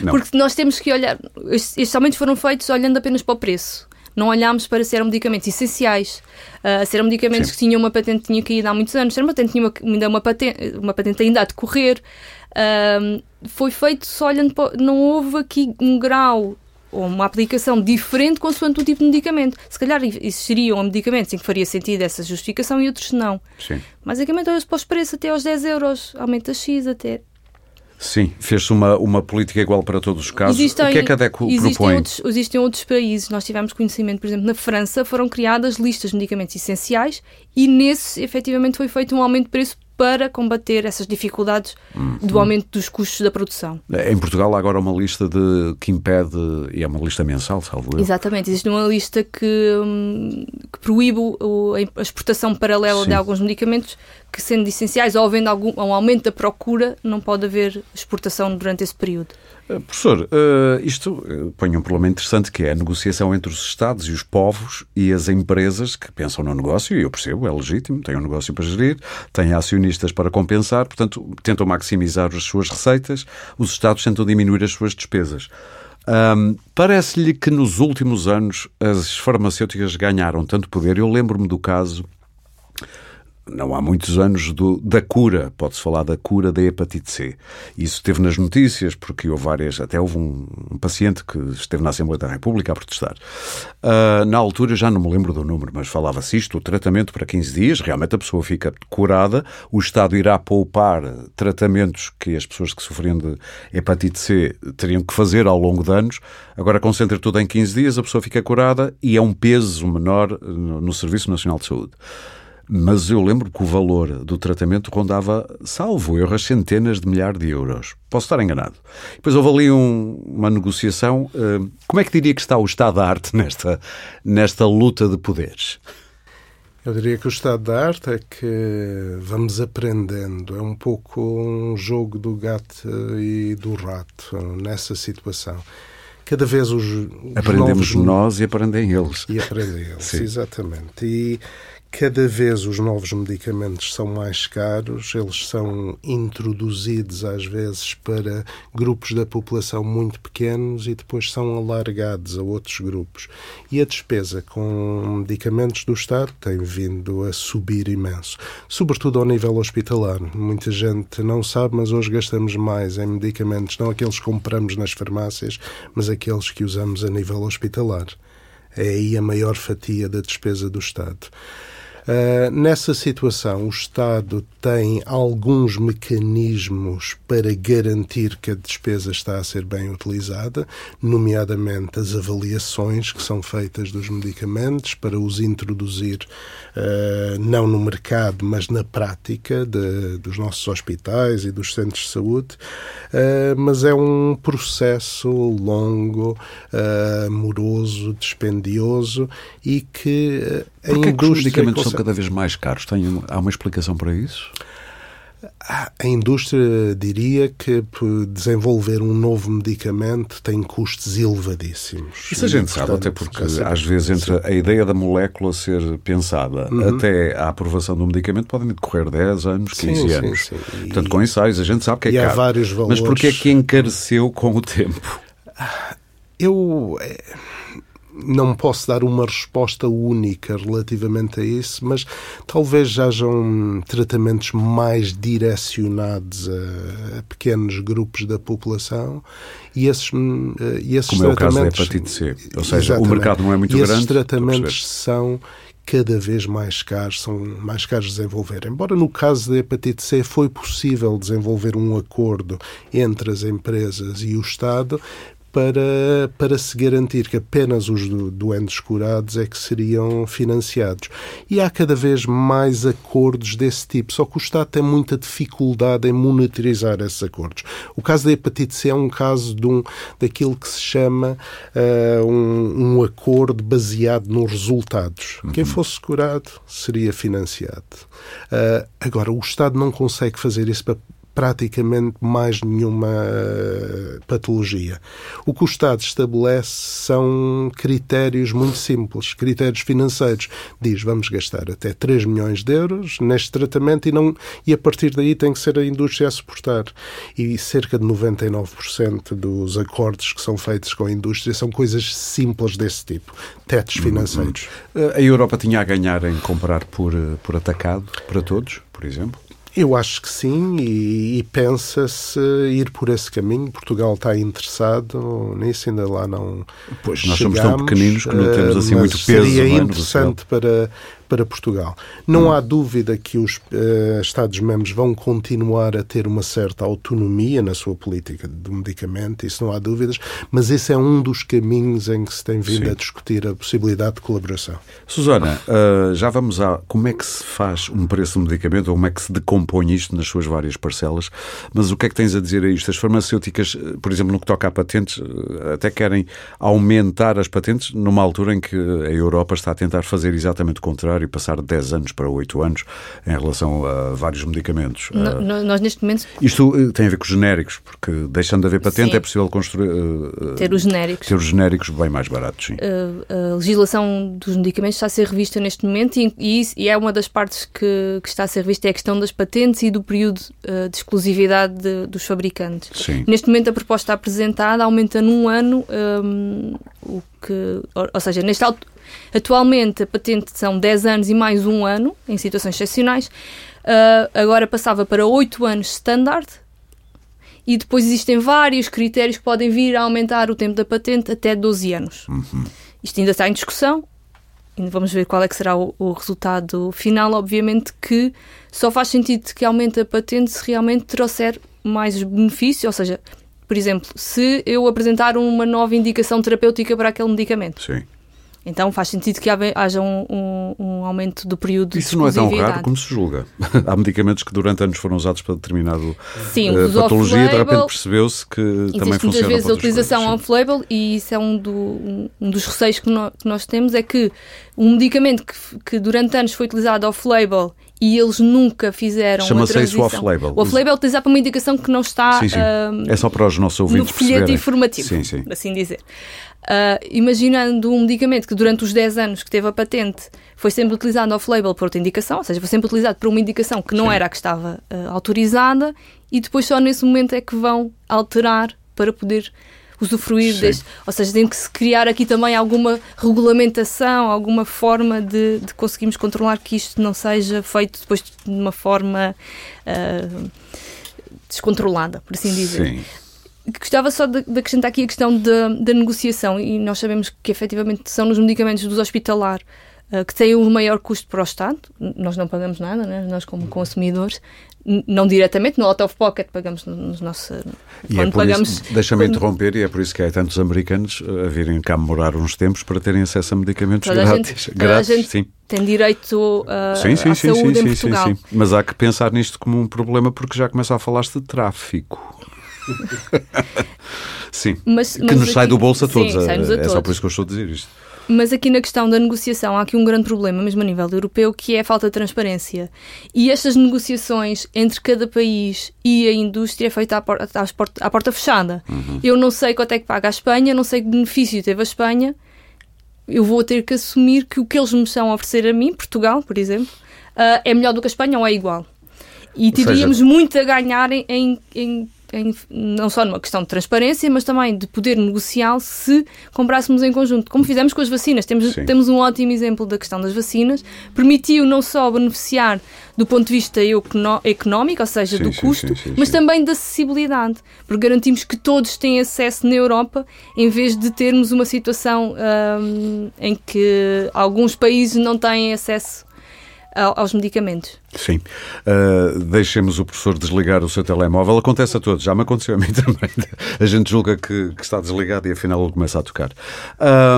[SPEAKER 3] Não. Porque nós temos que olhar. Estes aumentos foram feitos olhando apenas para o preço não olhámos para se eram medicamentos essenciais, uh, se eram medicamentos Sim. que tinham uma patente que tinha caído há muitos anos, se era uma patente tinha uma, ainda uma patente, uma patente ainda a decorrer. Uh, foi feito só olhando para, não houve aqui um grau ou uma aplicação diferente consoante o tipo de medicamento. Se calhar existiriam medicamentos em que faria sentido essa justificação e outros não.
[SPEAKER 1] Sim.
[SPEAKER 3] Basicamente, olha-se para os preços até aos 10 euros, aumenta X até.
[SPEAKER 1] Sim, fez-se uma, uma política igual para todos os casos. Existem, o que é que a DECO
[SPEAKER 3] existem
[SPEAKER 1] propõe?
[SPEAKER 3] Outros, existem outros países, nós tivemos conhecimento, por exemplo, na França foram criadas listas de medicamentos essenciais e nesse, efetivamente, foi feito um aumento de preço para combater essas dificuldades uhum. do aumento dos custos da produção.
[SPEAKER 1] Em Portugal há agora uma lista de que impede, e é uma lista mensal, salvo eu.
[SPEAKER 3] Exatamente, existe uma lista que, hum, que proíbe a exportação paralela Sim. de alguns medicamentos que, sendo essenciais ou havendo algum, um aumento da procura, não pode haver exportação durante esse período.
[SPEAKER 1] Uh, professor, uh, isto uh, põe um problema interessante que é a negociação entre os Estados e os povos e as empresas que pensam no negócio, e eu percebo, é legítimo, têm um negócio para gerir, têm acionistas para compensar, portanto, tentam maximizar as suas receitas, os Estados tentam diminuir as suas despesas. Um, Parece-lhe que nos últimos anos as farmacêuticas ganharam tanto poder. Eu lembro-me do caso não há muitos anos, do, da cura, pode-se falar da cura da hepatite C. Isso esteve nas notícias, porque houve várias, até houve um, um paciente que esteve na Assembleia da República a protestar. Uh, na altura, já não me lembro do número, mas falava-se isto, o tratamento para 15 dias, realmente a pessoa fica curada, o Estado irá poupar tratamentos que as pessoas que sofriam de hepatite C teriam que fazer ao longo de anos, agora concentra tudo em 15 dias, a pessoa fica curada e é um peso menor no, no Serviço Nacional de Saúde mas eu lembro que o valor do tratamento rondava, salvo erro, centenas de milhares de euros. Posso estar enganado. Depois houve ali um, uma negociação. Uh, como é que diria que está o estado da arte nesta, nesta luta de poderes?
[SPEAKER 2] Eu diria que o estado da arte é que vamos aprendendo. É um pouco um jogo do gato e do rato nessa situação cada vez os, os
[SPEAKER 1] aprendemos
[SPEAKER 2] novos...
[SPEAKER 1] nós e aprendem eles
[SPEAKER 2] e aprendem eles Sim. exatamente e Cada vez os novos medicamentos são mais caros, eles são introduzidos às vezes para grupos da população muito pequenos e depois são alargados a outros grupos. E a despesa com medicamentos do Estado tem vindo a subir imenso, sobretudo ao nível hospitalar. Muita gente não sabe, mas hoje gastamos mais em medicamentos, não aqueles que compramos nas farmácias, mas aqueles que usamos a nível hospitalar. É aí a maior fatia da despesa do Estado. Uh, nessa situação, o Estado tem alguns mecanismos para garantir que a despesa está a ser bem utilizada, nomeadamente as avaliações que são feitas dos medicamentos para os introduzir uh, não no mercado, mas na prática de, dos nossos hospitais e dos centros de saúde. Uh, mas é um processo longo, moroso, dispendioso e que
[SPEAKER 1] Porquê indústria. os medicamentos são cada vez mais caros? Tem, há uma explicação para isso?
[SPEAKER 2] A indústria diria que desenvolver um novo medicamento tem custos elevadíssimos.
[SPEAKER 1] Isso a gente sabe, até porque às vezes entre a ideia da molécula ser pensada uhum. até a aprovação do medicamento podem decorrer 10 anos, 15 sim, anos. Sim, sim. Portanto, com ensaios a gente sabe que é
[SPEAKER 2] e
[SPEAKER 1] caro.
[SPEAKER 2] Há vários valores...
[SPEAKER 1] Mas porquê é que encareceu com o tempo?
[SPEAKER 2] Eu eh, não posso dar uma resposta única relativamente a isso, mas talvez hajam tratamentos mais direcionados a, a pequenos grupos da população e esses, eh, e esses
[SPEAKER 1] Como
[SPEAKER 2] tratamentos.
[SPEAKER 1] é o caso da hepatite C. Ou seja, o mercado não é muito
[SPEAKER 2] e
[SPEAKER 1] grande.
[SPEAKER 2] Esses tratamentos são cada vez mais caros, são mais caros de desenvolver. Embora no caso da hepatite C foi possível desenvolver um acordo entre as empresas e o Estado, para, para se garantir que apenas os doentes curados é que seriam financiados. E há cada vez mais acordos desse tipo, só que o Estado tem muita dificuldade em monitorizar esses acordos. O caso da hepatite C é um caso de um, daquilo que se chama uh, um, um, acordo baseado nos resultados. Uhum. Quem fosse curado seria financiado. Uh, agora, o Estado não consegue fazer isso para praticamente mais nenhuma eh, patologia. O que o Estado estabelece são critérios muito simples, critérios financeiros. Diz, vamos gastar até 3 milhões de euros neste tratamento e, não, e a partir daí tem que ser a indústria a suportar. E cerca de 99% dos acordos que são feitos com a indústria são coisas simples desse tipo, tetos uhum. financeiros.
[SPEAKER 1] A Europa tinha a ganhar em comprar por, eh, por atacado para todos, por exemplo?
[SPEAKER 2] Eu acho que sim, e, e pensa-se ir por esse caminho. Portugal está interessado nisso, ainda lá não.
[SPEAKER 1] Pois, nós chegamos, somos tão pequeninos que não temos assim muito peso.
[SPEAKER 2] Seria é, interessante para, para Portugal. Não hum. há dúvida que os uh, Estados-membros vão continuar a ter uma certa autonomia na sua política do medicamento, isso não há dúvidas, mas esse é um dos caminhos em que se tem vindo Sim. a discutir a possibilidade de colaboração.
[SPEAKER 1] Susana, uh, já vamos a como é que se faz um preço de medicamento ou como é que se decompõe isto nas suas várias parcelas, mas o que é que tens a dizer a isto? As farmacêuticas, eh, por exemplo, no que toca a patentes, até querem aumentar as patentes numa altura em que a Europa está a tentar fazer exatamente o contrário e passar de 10 anos para 8 anos em relação a vários medicamentos.
[SPEAKER 3] No, nós, neste momento.
[SPEAKER 1] Isto eh, tem a ver com os genéricos, porque deixando de haver patente sim. é possível construir.
[SPEAKER 3] Uh, ter os genéricos.
[SPEAKER 1] Ter os genéricos bem mais baratos, sim.
[SPEAKER 3] Uh, a legislação dos medicamentos está a ser revista neste momento e, e, e é uma das partes que, que, está a ser revista é a questão das patentes e do período uh, de exclusividade de, dos fabricantes.
[SPEAKER 1] Sim.
[SPEAKER 3] Neste momento a proposta apresentada aumenta num ano um, o que. Ou, ou seja, neste alto Atualmente a patente são 10 anos e mais um ano, em situações excepcionais. Uh, agora passava para 8 anos standard, e depois existem vários critérios que podem vir a aumentar o tempo da patente até 12 anos. Uhum. Isto ainda está em discussão, ainda vamos ver qual é que será o, o, resultado final. Obviamente que só faz sentido que aumente a patente se realmente trouxer mais benefício, ou seja, por exemplo, se eu apresentar uma nova indicação terapêutica para aquele medicamento.
[SPEAKER 1] Sim.
[SPEAKER 3] Então faz sentido que haja um, um, um aumento do período
[SPEAKER 1] Isso
[SPEAKER 3] de
[SPEAKER 1] não é tão raro como se julga. Há medicamentos que durante anos foram usados para determinado Sim, uh, patologia de repente percebeu-se que também funciona
[SPEAKER 3] muitas vezes
[SPEAKER 1] a
[SPEAKER 3] utilização off-label e isso é um, do, um dos receios que, no, que, nós temos é que um medicamento que, que durante anos foi utilizado off-label e eles nunca fizeram
[SPEAKER 1] Chama-se isso off-label.
[SPEAKER 3] O off-label é utilizado para uma indicação que não está
[SPEAKER 1] sim, sim. Uh, é só para os nossos ouvintes
[SPEAKER 3] no folheto informativo, sim, sim. assim dizer. Uh, imaginando um medicamento que durante os 10 anos que teve a patente foi sempre utilizado off-label por outra indicação, ou seja, foi sempre utilizado por uma indicação que não Sim. era a que estava uh, autorizada e depois só nesse momento é que vão alterar para poder usufruir Sim. deste. Ou seja, tem que se criar aqui também alguma regulamentação, alguma forma de, de conseguirmos controlar que isto não seja feito depois de uma forma uh, descontrolada, por assim dizer. Sim. Gostava só de, de, acrescentar aqui a questão da, negociação, e nós sabemos que efetivamente são nos medicamentos dos hospitalar uh, que têm o maior custo para o Estado. Nós não pagamos nada, né? nós, como consumidores, não diretamente, no out of pocket pagamos nos nossos.
[SPEAKER 1] E é pagamos. Deixa-me interromper, e é por isso que há tantos americanos a virem cá morar uns tempos para terem acesso a medicamentos toda grátis.
[SPEAKER 3] A gente, grátis, a gente sim. Tem direito uh, sim, sim, à sim, saúde sim, em Portugal. Sim, sim.
[SPEAKER 1] Mas há que pensar nisto como um problema porque já começa a falar-se de tráfico. Sim, mas, que nos aqui, sai do bolso a todos. Sim, é, é só por isso que eu estou a dizer isto.
[SPEAKER 3] Mas aqui na questão da negociação há aqui um grande problema, mesmo a nível europeu, que é a falta de transparência. E estas negociações entre cada país e a indústria é feita à porta, à porta fechada. Uhum. Eu não sei quanto é que paga a Espanha, não sei que benefício teve a Espanha. Eu vou ter que assumir que o que eles me estão a oferecer a mim, Portugal, por exemplo, uh, é melhor do que a Espanha ou é igual. E teríamos seja... muito a ganhar em, em, em em, não só numa questão de transparência, mas também de poder negociar se comprássemos em conjunto, como fizemos com as vacinas. Temos, temos um ótimo exemplo da questão das vacinas. Permitiu não só beneficiar do ponto de vista económico, ou seja, sim, do sim, custo, sim, mas também da acessibilidade, porque garantimos que todos têm acesso na Europa, em vez de termos uma situação um, em que alguns países não têm acesso aos medicamentos.
[SPEAKER 1] Sim. Uh, deixemos o professor desligar o seu telemóvel. Acontece a todos, já me aconteceu a mim também. A gente julga que, que está desligado e afinal ele começa a tocar.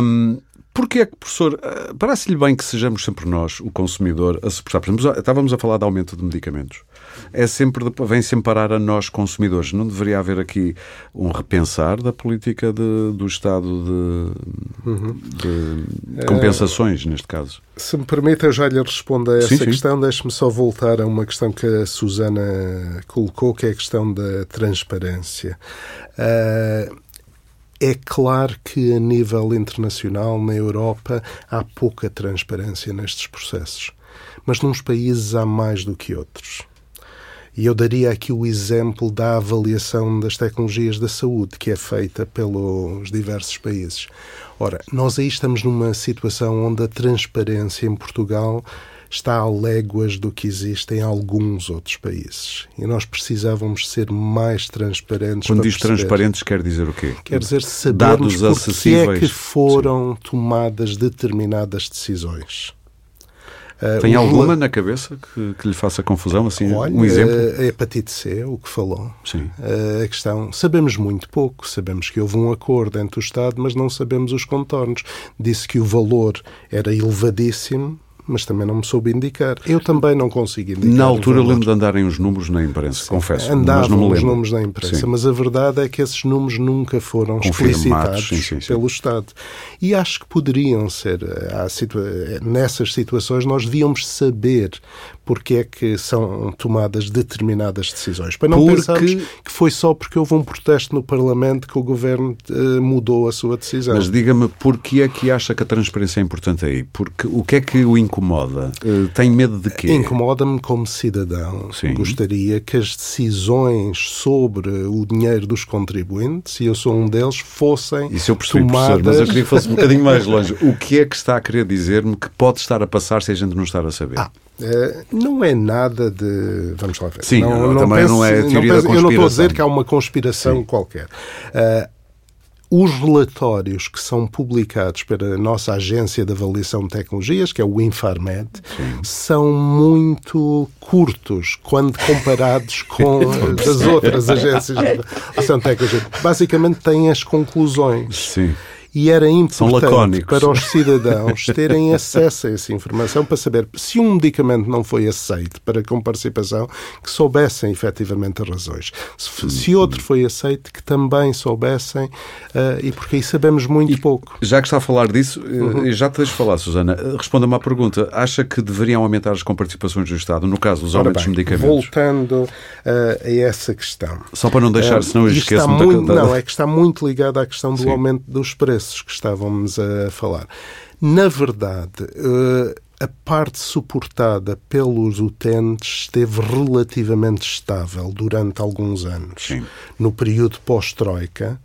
[SPEAKER 1] Um, Porquê é que, professor, ah, parece-lhe bem que sejamos sempre nós, o consumidor, a suportar? Por exemplo, estávamos a falar de aumento de medicamentos é sempre, vem sempre parar a nós consumidores. Não deveria haver aqui um repensar da política de, do Estado de, uhum. de compensações, neste caso?
[SPEAKER 2] Se me permite, eu já lhe respondo a essa sim, questão. Deixe-me só voltar a uma questão que a Susana colocou, que é a questão da transparência. Uh, é claro que a nível internacional, na Europa, há pouca transparência nestes processos. Mas nos países há mais do que outros. E eu daria aqui o exemplo da avaliação das tecnologias da saúde, que é feita pelos diversos países. Ora, nós aí estamos numa situação onde a transparência em Portugal está a léguas do que existe em alguns outros países. E nós precisávamos ser mais transparentes.
[SPEAKER 1] Quando diz perceber. transparentes, quer dizer o quê?
[SPEAKER 2] Quer dizer sabermos Dados acessíveis. é que foram Sim. tomadas determinadas decisões.
[SPEAKER 1] Uh, Tem alguma na cabeça que, que, lhe faça confusão? Assim, Olha, um exemplo?
[SPEAKER 2] A hepatite C, o que falou.
[SPEAKER 1] Sim.
[SPEAKER 2] Uh, a questão, sabemos muito pouco. Sabemos que houve um acordo entre o Estado, mas não sabemos os contornos. Disse que o valor era elevadíssimo, mas também não me soube indicar. Eu também não consigo indicar.
[SPEAKER 1] Na altura lembro de andarem os números na imprensa, Sim, confesso.
[SPEAKER 2] Andavam
[SPEAKER 1] mas não me
[SPEAKER 2] os números na imprensa, Sim. mas a verdade é que esses números nunca foram explicitados sim, pelo Estado. E acho que poderiam ser, eh, situa nessas situações, nós devíamos saber porque é que são tomadas determinadas decisões. Para não porque... pensarmos que foi só porque houve um protesto no Parlamento que o Governo uh, mudou a sua decisão.
[SPEAKER 1] Mas diga-me, porquê é que acha que a transparência é importante aí? Porque o que é que o incomoda? incomoda? Uh, tem medo de quê?
[SPEAKER 2] Incomoda-me como cidadão. Sim. Gostaria que as decisões sobre o dinheiro dos contribuintes, e eu sou um deles, fossem
[SPEAKER 1] Isso eu percebi,
[SPEAKER 2] tomadas...
[SPEAKER 1] mas eu queria que fosse um bocadinho mais longe. O que é que está a querer dizer-me que pode estar a passar se a gente não estar a saber?
[SPEAKER 2] Ah. Uh, não é nada de. Vamos lá ver.
[SPEAKER 1] Sim, não, não também não é a teoria não penso,
[SPEAKER 2] Eu não estou a dizer que há uma conspiração Sim. qualquer. Uh, os relatórios que são publicados pela nossa agência de avaliação de tecnologias, que é o Infarmed, Sim. são muito curtos quando comparados com as outras agências de avaliação de tecnologias. Basicamente têm as conclusões.
[SPEAKER 1] Sim
[SPEAKER 2] e era importante para os cidadãos terem acesso a essa informação para saber se um medicamento não foi aceito para comparticipação, que soubessem efetivamente as razões. Se, se outro foi aceito, que também soubessem, uh, e porque aí sabemos muito
[SPEAKER 1] e,
[SPEAKER 2] pouco.
[SPEAKER 1] Já que está a falar disso, eh, uhum. já te deixo falar, Susana. Responda-me à pergunta. Acha que deveriam aumentar as comparticipações do Estado, no caso dos aumentos bem, de medicamentos?
[SPEAKER 2] Voltando uh, a essa questão.
[SPEAKER 1] Só para não deixar, uh, senão eu esqueço-me
[SPEAKER 2] da... Não, é que está muito ligado à questão do Sim. aumento dos preços preços que estávamos a falar. Na verdade, eh, a parte suportada pelos utentes esteve relativamente estável durante alguns anos. Sim. No período pós-Troika,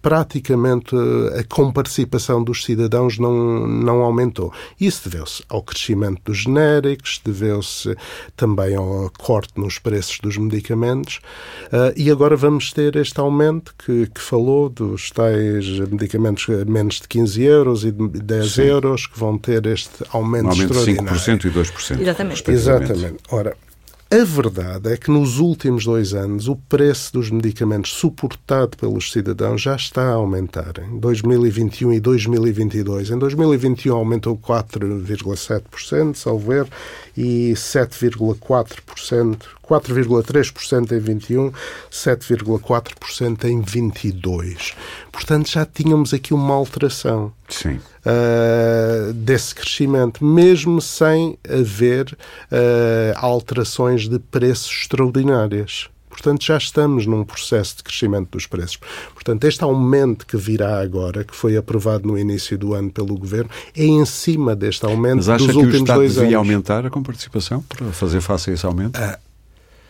[SPEAKER 2] praticamente a comparticipação dos cidadãos não, não aumentou. Isso deveu-se ao crescimento dos genéricos, deveu-se também ao corte nos preços dos medicamentos uh, e agora vamos ter este aumento que, que falou dos tais medicamentos a menos de 15 euros e de 10 Sim. euros que vão ter este aumento, um aumento extraordinário.
[SPEAKER 1] de 5% e 2%.
[SPEAKER 3] Exatamente.
[SPEAKER 2] Exatamente. Ora, a verdade é que nos últimos dois anos o preço dos medicamentos suportado pelos cidadãos já está a aumentar. Em 2021 e 2022. Em 2021 aumentou 4,7%, salvo erro, e 7,4%, 4,3% em 21, 7,4% em 22. Portanto, já tínhamos aqui uma alteração uh, desse crescimento, mesmo sem haver uh, alterações de preços extraordinárias. Portanto, já estamos num processo de crescimento dos preços. Portanto, este aumento que virá agora, que foi aprovado no início do ano pelo Governo, é em cima deste aumento
[SPEAKER 1] Mas acha
[SPEAKER 2] dos
[SPEAKER 1] que
[SPEAKER 2] últimos
[SPEAKER 1] o Estado devia
[SPEAKER 2] anos.
[SPEAKER 1] aumentar a comparticipação para fazer face a esse aumento?
[SPEAKER 2] Uh,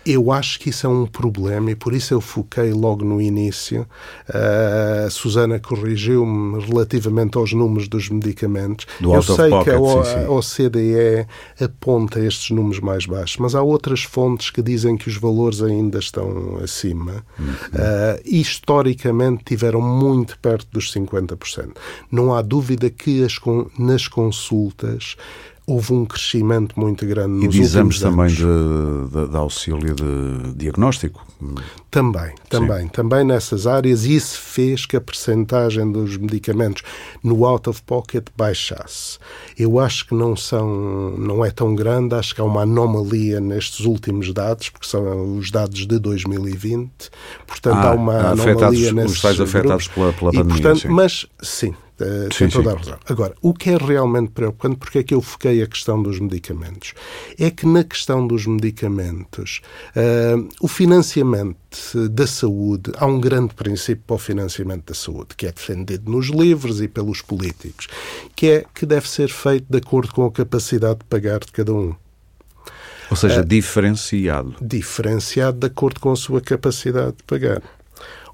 [SPEAKER 2] eu acho que isso é um problema e por isso eu foquei logo no início. Uh, a Susana corrigiu-me relativamente aos números dos medicamentos.
[SPEAKER 1] Do
[SPEAKER 2] eu sei
[SPEAKER 1] pocket,
[SPEAKER 2] que a, OCDE aponta estes números mais baixos, mas há outras fontes que dizem que os valores ainda estão acima. Uhum. Uh, historicamente tiveram muito perto dos 50%. Não há dúvida que as, nas consultas houve um crescimento muito grande
[SPEAKER 1] e
[SPEAKER 2] nos
[SPEAKER 1] de exames
[SPEAKER 2] também
[SPEAKER 1] de, de, de, auxílio de diagnóstico?
[SPEAKER 2] Também, também, Sim. também nessas áreas. E isso fez que a percentagem dos medicamentos no out-of-pocket baixasse. Eu acho que não são, não é tão grande, acho que há uma anomalia nestes últimos dados, porque são os dados de 2020. Portanto,
[SPEAKER 1] ah,
[SPEAKER 2] há uma anomalia
[SPEAKER 1] afetados,
[SPEAKER 2] nesses
[SPEAKER 1] os tais afetados pela, pela pandemia.
[SPEAKER 2] E, portanto,
[SPEAKER 1] sim.
[SPEAKER 2] Mas, sim, Uh, sim, tem toda a razão. Agora, o que é realmente preocupante, porque é que eu foquei a questão dos medicamentos? É que na questão dos medicamentos, uh, o financiamento da saúde, há um grande princípio para o financiamento da saúde, que é defendido nos livros e pelos políticos, que é que deve ser feito de acordo com a capacidade de pagar de cada um.
[SPEAKER 1] Ou seja, uh, diferenciado.
[SPEAKER 2] Diferenciado de acordo com a sua capacidade de pagar.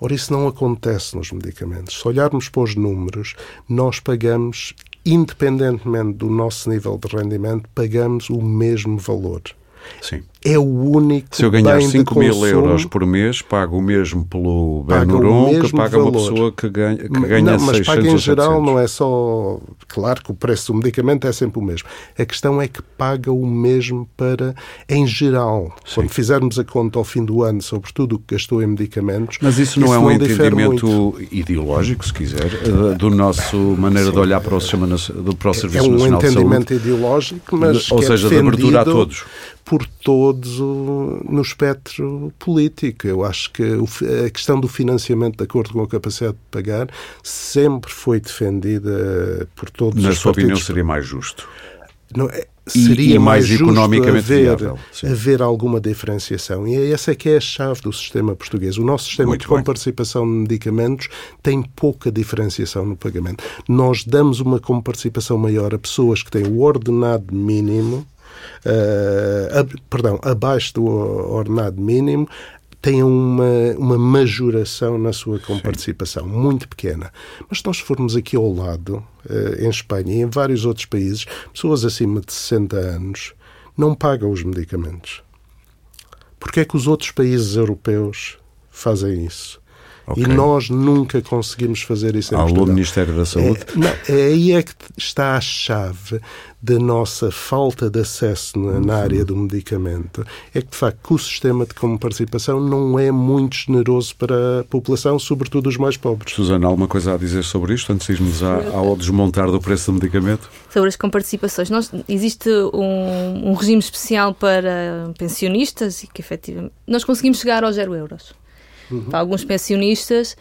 [SPEAKER 2] Ora, isso não acontece nos medicamentos. Se olharmos para os números, nós pagamos, independentemente do nosso nível de rendimento, pagamos o mesmo valor.
[SPEAKER 1] Sim.
[SPEAKER 2] É o único.
[SPEAKER 1] Se eu ganhar 5 mil euros por mês, pago o mesmo pelo Benuron que paga valor. uma pessoa que ganha, que ganha
[SPEAKER 2] não, mas
[SPEAKER 1] 600
[SPEAKER 2] paga em geral,
[SPEAKER 1] 700.
[SPEAKER 2] não é só. Claro que o preço do medicamento é sempre o mesmo. A questão é que paga o mesmo para. Em geral, Sim. quando fizermos a conta ao fim do ano sobre tudo o que gastou em medicamentos.
[SPEAKER 1] Mas isso não isso é um não entendimento ideológico, se quiser, eh, do nosso maneira Sim. de olhar para o, sistema, para o Serviço
[SPEAKER 2] é um
[SPEAKER 1] Nacional de Saúde.
[SPEAKER 2] É um entendimento ideológico, mas.
[SPEAKER 1] Ou seja,
[SPEAKER 2] é
[SPEAKER 1] de abertura a todos
[SPEAKER 2] por todos o, no espectro político. Eu acho que o, a questão do financiamento de acordo com a capacidade de pagar sempre foi defendida por todos
[SPEAKER 1] Na
[SPEAKER 2] os
[SPEAKER 1] sua opinião,
[SPEAKER 2] partidos.
[SPEAKER 1] seria mais justo?
[SPEAKER 2] não, é, seria
[SPEAKER 1] e, mais,
[SPEAKER 2] mais
[SPEAKER 1] economicamente
[SPEAKER 2] haver,
[SPEAKER 1] viável, sim.
[SPEAKER 2] haver alguma diferenciação. E essa é que é a chave do sistema português. O nosso sistema
[SPEAKER 1] Muito
[SPEAKER 2] de
[SPEAKER 1] bem.
[SPEAKER 2] comparticipação de medicamentos tem pouca diferenciação no pagamento. Nós damos uma comparticipação maior a pessoas que têm o ordenado mínimo, ab- perdão, abaixo do ordenado mínimo, têm uma, uma majoração na sua comparticipação, muito pequena. Mas se nós formos aqui ao lado, eh, em Espanha e em vários outros países, pessoas acima de 60 anos não pagam os medicamentos. Porque é que os outros países europeus fazem isso?
[SPEAKER 1] Ok.
[SPEAKER 2] E nós nunca conseguimos fazer isso em
[SPEAKER 1] Alô,
[SPEAKER 2] Portugal.
[SPEAKER 1] Ministério da Saúde.
[SPEAKER 2] É, não, é aí é que está a chave da nossa falta de acesso na, na área do medicamento. É que, de facto, o sistema de comparticipação não é muito generoso para a população, sobretudo os mais pobres.
[SPEAKER 1] Susana, alguma coisa a dizer sobre isto antes de irmos a- ao desmontar do preço do medicamento?
[SPEAKER 3] sobre as comparticipações. Nós, existe um, um regime especial para pensionistas e que efetivamente nós conseguimos chegar aos zero euros. Para alguns pensionistas,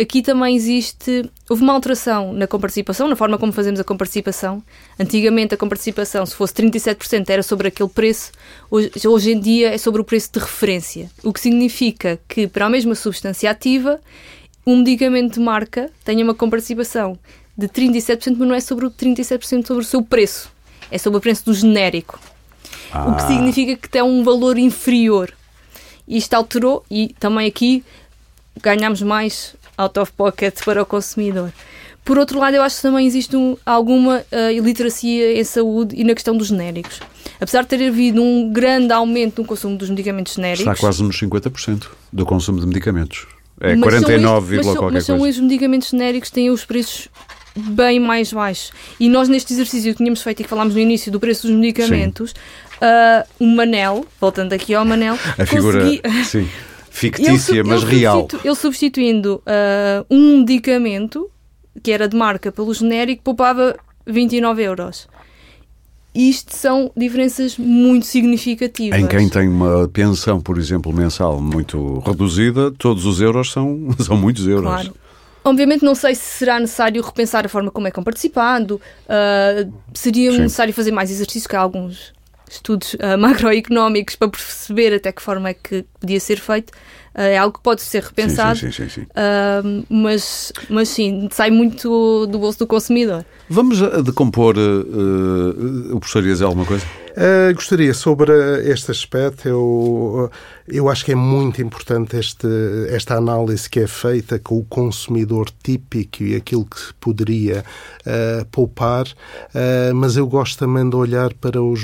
[SPEAKER 3] aqui também existe. Houve uma alteração na comparticipação, na forma como fazemos a comparticipação. Antigamente a comparticipação, se fosse 37%, era sobre aquele preço, hoje, hoje em dia é sobre o preço de referência. O que significa que, para a mesma substância ativa, um medicamento de marca tenha uma comparticipação de 37%, mas não é sobre o 37% sobre o seu preço. É sobre o preço do genérico. O que significa que tem um valor inferior. Isto alterou e também aqui ganhamos mais out of pocket para o consumidor. Por outro lado, eu acho que também existe um- alguma ah, iliteracia em saúde e na questão dos genéricos. Apesar de ter havido um grande aumento no consumo dos medicamentos genéricos,
[SPEAKER 1] Está quase nos 50% do consumo de medicamentos. É
[SPEAKER 3] mas são
[SPEAKER 1] 49,
[SPEAKER 3] estes- mas são,
[SPEAKER 1] qualquer
[SPEAKER 3] mas são
[SPEAKER 1] coisa.
[SPEAKER 3] estes medicamentos genéricos que têm os preços bem mais baixos. E nós, neste exercício que tínhamos feito e que falámos no início do preço dos medicamentos, ah, o Manel, voltando aqui ao Manel,
[SPEAKER 1] A figura,
[SPEAKER 3] consegui-
[SPEAKER 1] sim, fictícia,
[SPEAKER 3] sub-
[SPEAKER 1] mas
[SPEAKER 3] ele
[SPEAKER 1] real.
[SPEAKER 3] substitu- ele substituindo ah, um medicamento que era de marca pelo genérico, poupava 29 euros. Isto são diferenças muito significativas.
[SPEAKER 1] Em quem tem uma pensão, por exemplo, mensal muito reduzida, todos os euros são, são muitos euros.
[SPEAKER 3] Claro. Obviamente não sei se será necessário repensar a forma como é comparticipado, ah, seria
[SPEAKER 1] Sim.
[SPEAKER 3] necessário fazer mais exercícios, que há alguns estudos ah, macroeconómicos para perceber até que forma é que podia ser feito. Ah, é algo que pode ser repensado,
[SPEAKER 1] sim, sim, sim,
[SPEAKER 3] ah, mas, mas sim, sai muito do bolso do consumidor.
[SPEAKER 1] Vamos decompor. Uh, uh, o professor ia dizer alguma coisa?
[SPEAKER 2] Uh, gostaria, sobre este aspecto, eu, eu acho que é muito importante este, esta análise que é feita com o consumidor típico e aquilo que se poderia uh, poupar, uh, mas eu gosto também de olhar para os,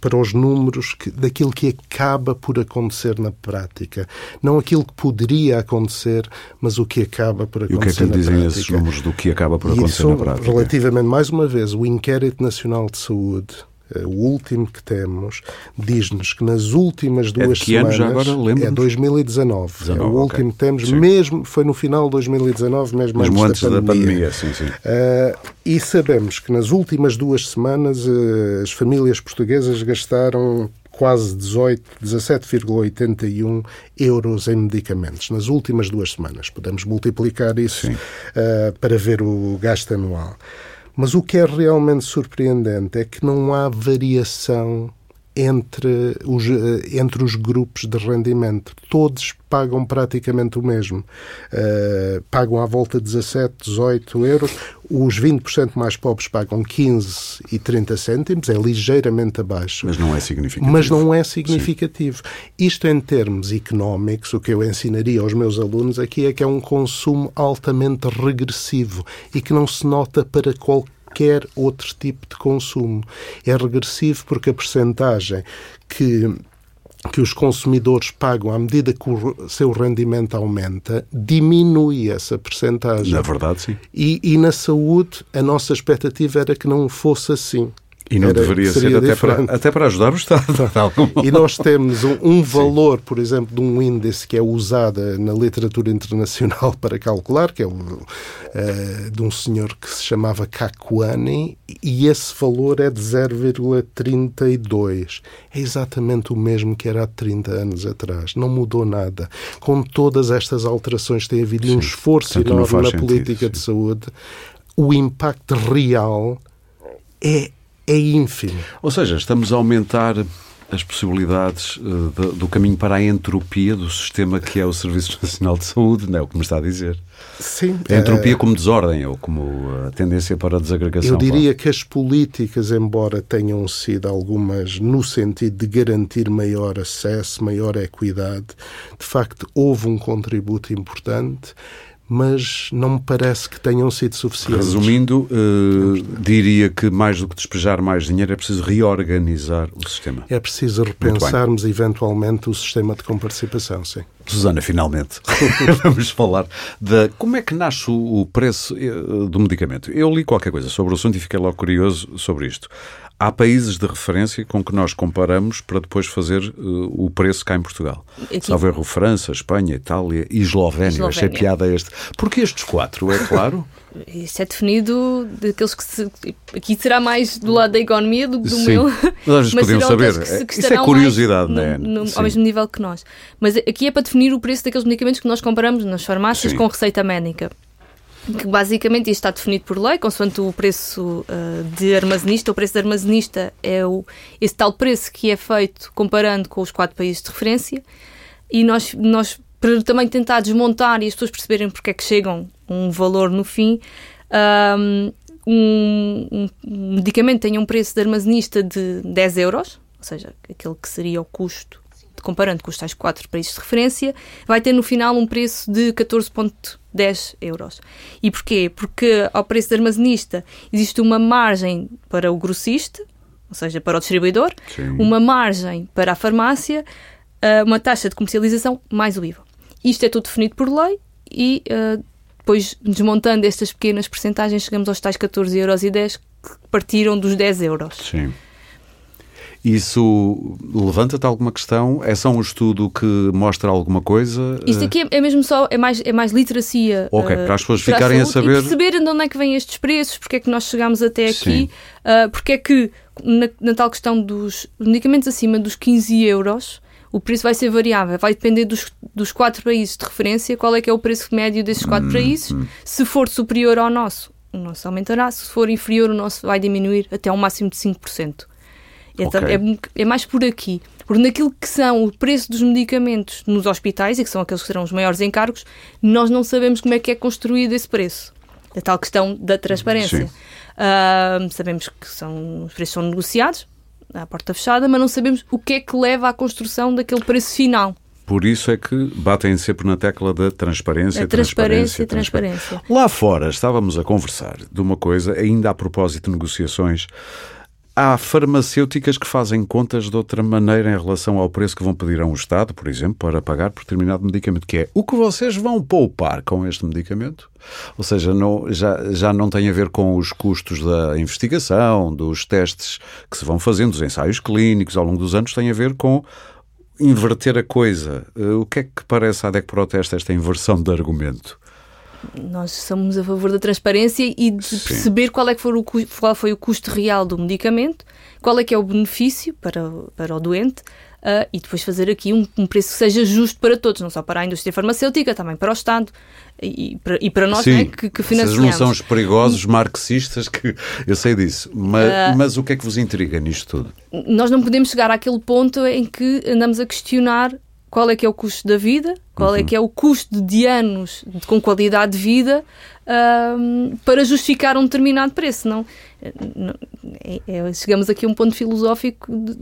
[SPEAKER 2] para os números que, daquilo que acaba por acontecer na prática. Não aquilo que poderia acontecer, mas o que acaba por
[SPEAKER 1] E o que é
[SPEAKER 2] acontecer
[SPEAKER 1] que lhe dizem
[SPEAKER 2] prática.
[SPEAKER 1] esses números do que acaba por
[SPEAKER 2] E
[SPEAKER 1] acontecer
[SPEAKER 2] isso,
[SPEAKER 1] na prática?
[SPEAKER 2] relativamente, mais uma vez, o Inquérito Nacional de Saúde, eh, o último que temos, diz-nos que nas últimas
[SPEAKER 1] É
[SPEAKER 2] duas
[SPEAKER 1] que ano
[SPEAKER 2] semanas.
[SPEAKER 1] já agora? Lembra-nos?
[SPEAKER 2] é 2019. é
[SPEAKER 1] 19,
[SPEAKER 2] o
[SPEAKER 1] ok.
[SPEAKER 2] último que temos,
[SPEAKER 1] Sim.
[SPEAKER 2] mesmo, foi no final de 2019, mesmo,
[SPEAKER 1] Mesmo
[SPEAKER 2] antes,
[SPEAKER 1] antes da pandemia, sim, sim.
[SPEAKER 2] Uh, e sabemos que nas últimas duas semanas uh, as famílias portuguesas gastaram quase 18, 17,81 euros em medicamentos nas últimas duas semanas. Podemos multiplicar isso uh, para ver o gasto anual. Mas o que é realmente surpreendente é que não há variação entre os, eh, entre os grupos de rendimento. Todos pagam praticamente o mesmo. Uh, pagam à volta de 17, 18 euros. Os 20% mais pobres pagam 15 e 30 cêntimos, é ligeiramente abaixo.
[SPEAKER 1] Mas não é significativo.
[SPEAKER 2] Mas não é significativo. Isto em termos económicos, o que eu ensinaria aos meus alunos aqui é que é um consumo altamente regressivo e que não se nota para qualquer outro tipo de consumo. É regressivo porque a percentagem que que os consumidores pagam à medida que o seu rendimento aumenta, diminui essa percentagem.
[SPEAKER 1] Na verdade, sim.
[SPEAKER 2] E, e na saúde, a nossa expectativa era que não fosse assim.
[SPEAKER 1] E não
[SPEAKER 2] Era-
[SPEAKER 1] deveria ser até para, até para ajudar o Estado.
[SPEAKER 2] E nós temos um, um valor, por exemplo, de um índice que é usado na literatura internacional para calcular, que é o, eh, de um senhor que se chamava Kakuani, e esse valor é de 0,32. É exatamente o mesmo que era há 30 anos atrás. Não mudou nada. Com todas estas alterações, tem havido um esforço
[SPEAKER 1] Portanto,
[SPEAKER 2] enorme na
[SPEAKER 1] sentido,
[SPEAKER 2] política
[SPEAKER 1] sim.
[SPEAKER 2] de saúde. O impacto real é é ínfimo.
[SPEAKER 1] Ou seja, estamos a aumentar as possibilidades uh, do, caminho para a entropia do sistema que é o Serviço Nacional de Saúde, não é o que me está a dizer?
[SPEAKER 2] Sim.
[SPEAKER 1] A entropia uh, como desordem ou como a tendência para a desagregação.
[SPEAKER 2] Eu diria que as políticas, embora tenham sido algumas no sentido de garantir maior acesso, maior equidade, de facto houve um contributo importante mas não me parece que tenham sido suficientes.
[SPEAKER 1] Resumindo, uh, diria que mais do que despejar mais dinheiro é preciso reorganizar o sistema.
[SPEAKER 2] É preciso repensarmos eventualmente o sistema de comparticipação, sim.
[SPEAKER 1] Susana, finalmente, vamos falar de como é que nasce o preço eh, do medicamento. Eu li qualquer coisa sobre o assunto e fiquei logo curioso sobre isto há países de referência com que nós comparamos para depois fazer uh, o preço cá em Portugal. Aqui... Salve erro, França, Espanha, Itália e Eslovénia. Eslovénia. Achei piada este. Porquê estes quatro? É claro.
[SPEAKER 3] Isso é definido daqueles que se, aqui será mais do lado da economia do que do
[SPEAKER 1] Sim.
[SPEAKER 3] meu.
[SPEAKER 1] Mas, podiam saber. Que que Isso é curiosidade, não é?
[SPEAKER 3] No, ao mesmo nível que nós. Mas aqui é para definir o preço daqueles medicamentos que nós comparamos nas farmácias Sim. com receita médica que basicamente isto está definido por lei, consoante o preço uh, de armazenista. O preço de armazenista é o, esse tal preço que é feito comparando com os quatro países de referência e nós, nós para também tentar desmontar e as pessoas perceberem porque é que chegam um valor no fim, um, um, um medicamento tem um preço de armazenista de 10 euros, ou seja, aquele que seria o custo comparando com os tais quatro países de referência, vai ter no final um preço de 14,10 euros. E porquê? Porque ao preço de armazenista existe uma margem para o grossista, ou seja, para o distribuidor, Sim. uma margem para a farmácia, eh, uma taxa de comercialização mais o IVA. Isto é tudo definido por lei e eh, depois, desmontando estas pequenas percentagens, chegamos aos tais 14,10 euros que partiram dos 10 euros.
[SPEAKER 1] Sim. Isso levanta-te alguma questão? É só um estudo que mostra alguma coisa?
[SPEAKER 3] Isto aqui é, mesmo só, é mais, é mais literacia.
[SPEAKER 1] Ok, uh, para as pessoas ficarem a, a, saber.
[SPEAKER 3] E perceber de onde é que vêm estes preços, porque é que nós chegamos até aqui, uh, porque é que na, na, tal questão dos medicamentos acima dos 15 euros. O preço vai ser variável, vai depender dos, dos quatro países de referência, qual é que é o preço médio desses quatro hum, países. Hum. Se for superior ao nosso, o nosso aumentará. Se for inferior, o nosso vai diminuir até um máximo de 5%. Então, okay. é, é mais por aqui. Porque naquilo que são o preço dos medicamentos nos hospitais, e que são aqueles que serão os maiores encargos, nós não sabemos como é que é construído esse preço. A tal questão da transparência. Uh, sabemos que são, os preços são negociados à porta fechada, mas não sabemos o que é que leva à construção daquele preço final.
[SPEAKER 1] Por isso é que batem sempre na tecla da transparência,
[SPEAKER 3] transparência, transparência, transparência.
[SPEAKER 1] Lá fora estávamos a conversar de uma coisa, ainda a propósito de negociações Há farmacêuticas que fazem contas de outra maneira em relação ao preço que vão pedir a um Estado, por exemplo, para pagar por determinado medicamento, que é o que vocês vão poupar com este medicamento. Ou seja, não, já, já não tem a ver com os custos da investigação, dos testes que se vão fazendo, dos ensaios clínicos ao longo dos anos, tem a ver com inverter a coisa. Eh, o que é que parece à DEC protesta esta inversão de argumento?
[SPEAKER 3] Nós somos a favor da transparência e de Sim. perceber qual é que foi o, qual foi o custo real do medicamento, qual é que é o benefício para, para o doente uh, e depois fazer aqui um, um, preço que seja justo para todos, não só para a indústria farmacêutica, também para o Estado e, para, e para nós né, que, que financiamos.
[SPEAKER 1] Essas não são os perigosos marxistas que eu sei disso, mas, uh, mas o que é que vos intriga nisto tudo?
[SPEAKER 3] Nós não podemos chegar àquele ponto em que andamos a questionar qual é que é o custo da vida, qual é uhum. é que é o custo de anos com qualidade de vida um, para justificar um determinado preço. Não, é, é, chegamos aqui a um ponto filosófico de,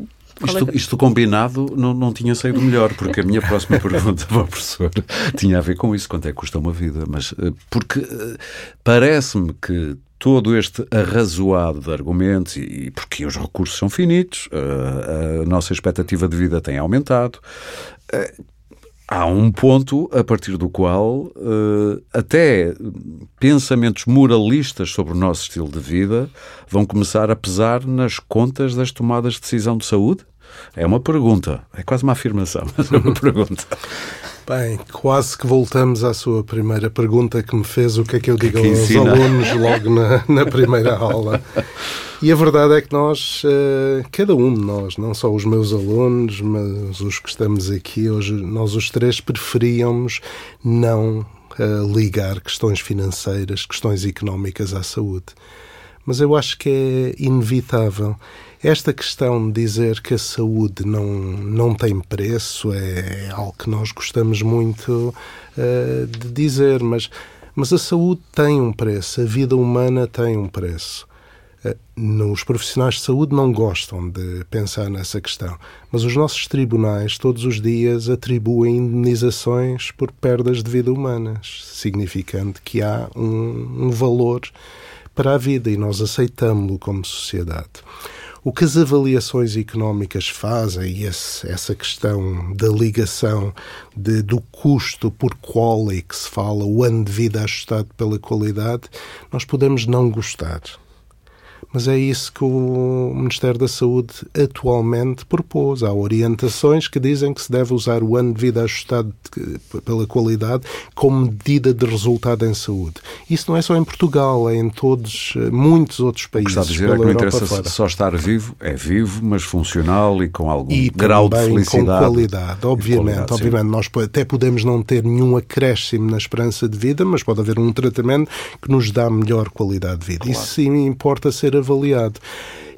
[SPEAKER 1] isto, é isto, combinado não, não tinha saído melhor, porque a minha próxima pergunta para o professor tinha a ver com isso, quanto é que custa uma vida. Mas eh, porque eh, parece-me que todo este arrazoado de argumentos, e porque os recursos são finitos, a, a nossa expectativa de vida tem aumentado, há um ponto a partir do qual até pensamentos moralistas sobre o nosso estilo de vida vão começar a pesar nas contas das tomadas de decisão de saúde? É uma pergunta, é quase uma afirmação, mas é uma pergunta.
[SPEAKER 2] Bem, quase que voltamos à sua primeira pergunta que me fez o que é que eu digo que aos alunos logo na, na primeira aula. E a verdade é que nós, eh, cada um de nós, não só os meus alunos, mas os que estamos aqui hoje, nós os três preferíamos não eh, ligar questões financeiras, questões económicas à saúde. mas eu acho que é inevitável. Esta questão de dizer que a saúde não, não tem preço é, algo que nós gostamos muito uh, de dizer, mas, mas a saúde tem um preço, a vida humana tem um preço. Uh, os profissionais de saúde não gostam de pensar nessa questão, mas os nossos tribunais todos os dias atribuem indenizações por perdas de vida humanas, significando que há um, um valor para a vida e nós aceitamos-lo como sociedade. O que as avaliações económicas fazem, e esse, essa questão da ligação de, do custo por qual que se fala, o ano de vida ajustado pela qualidade, nós podemos não gostar mas é isso que o Ministério da Saúde atualmente propôs. Há orientações que dizem que se deve usar o ano de vida ajustado pela qualidade como medida de resultado em saúde. Isso não é só em Portugal, é em todos, muitos outros países.
[SPEAKER 1] Está a dizer é que não interessa fora. só estar vivo, é vivo, mas funcional e com algum e grau de felicidade.
[SPEAKER 2] com qualidade, obviamente. Qualidade, obviamente. Nós até podemos não ter nenhum acréscimo na esperança de vida, mas pode haver um tratamento que nos dá melhor qualidade de vida. Claro. Isso sim importa ser avaliado.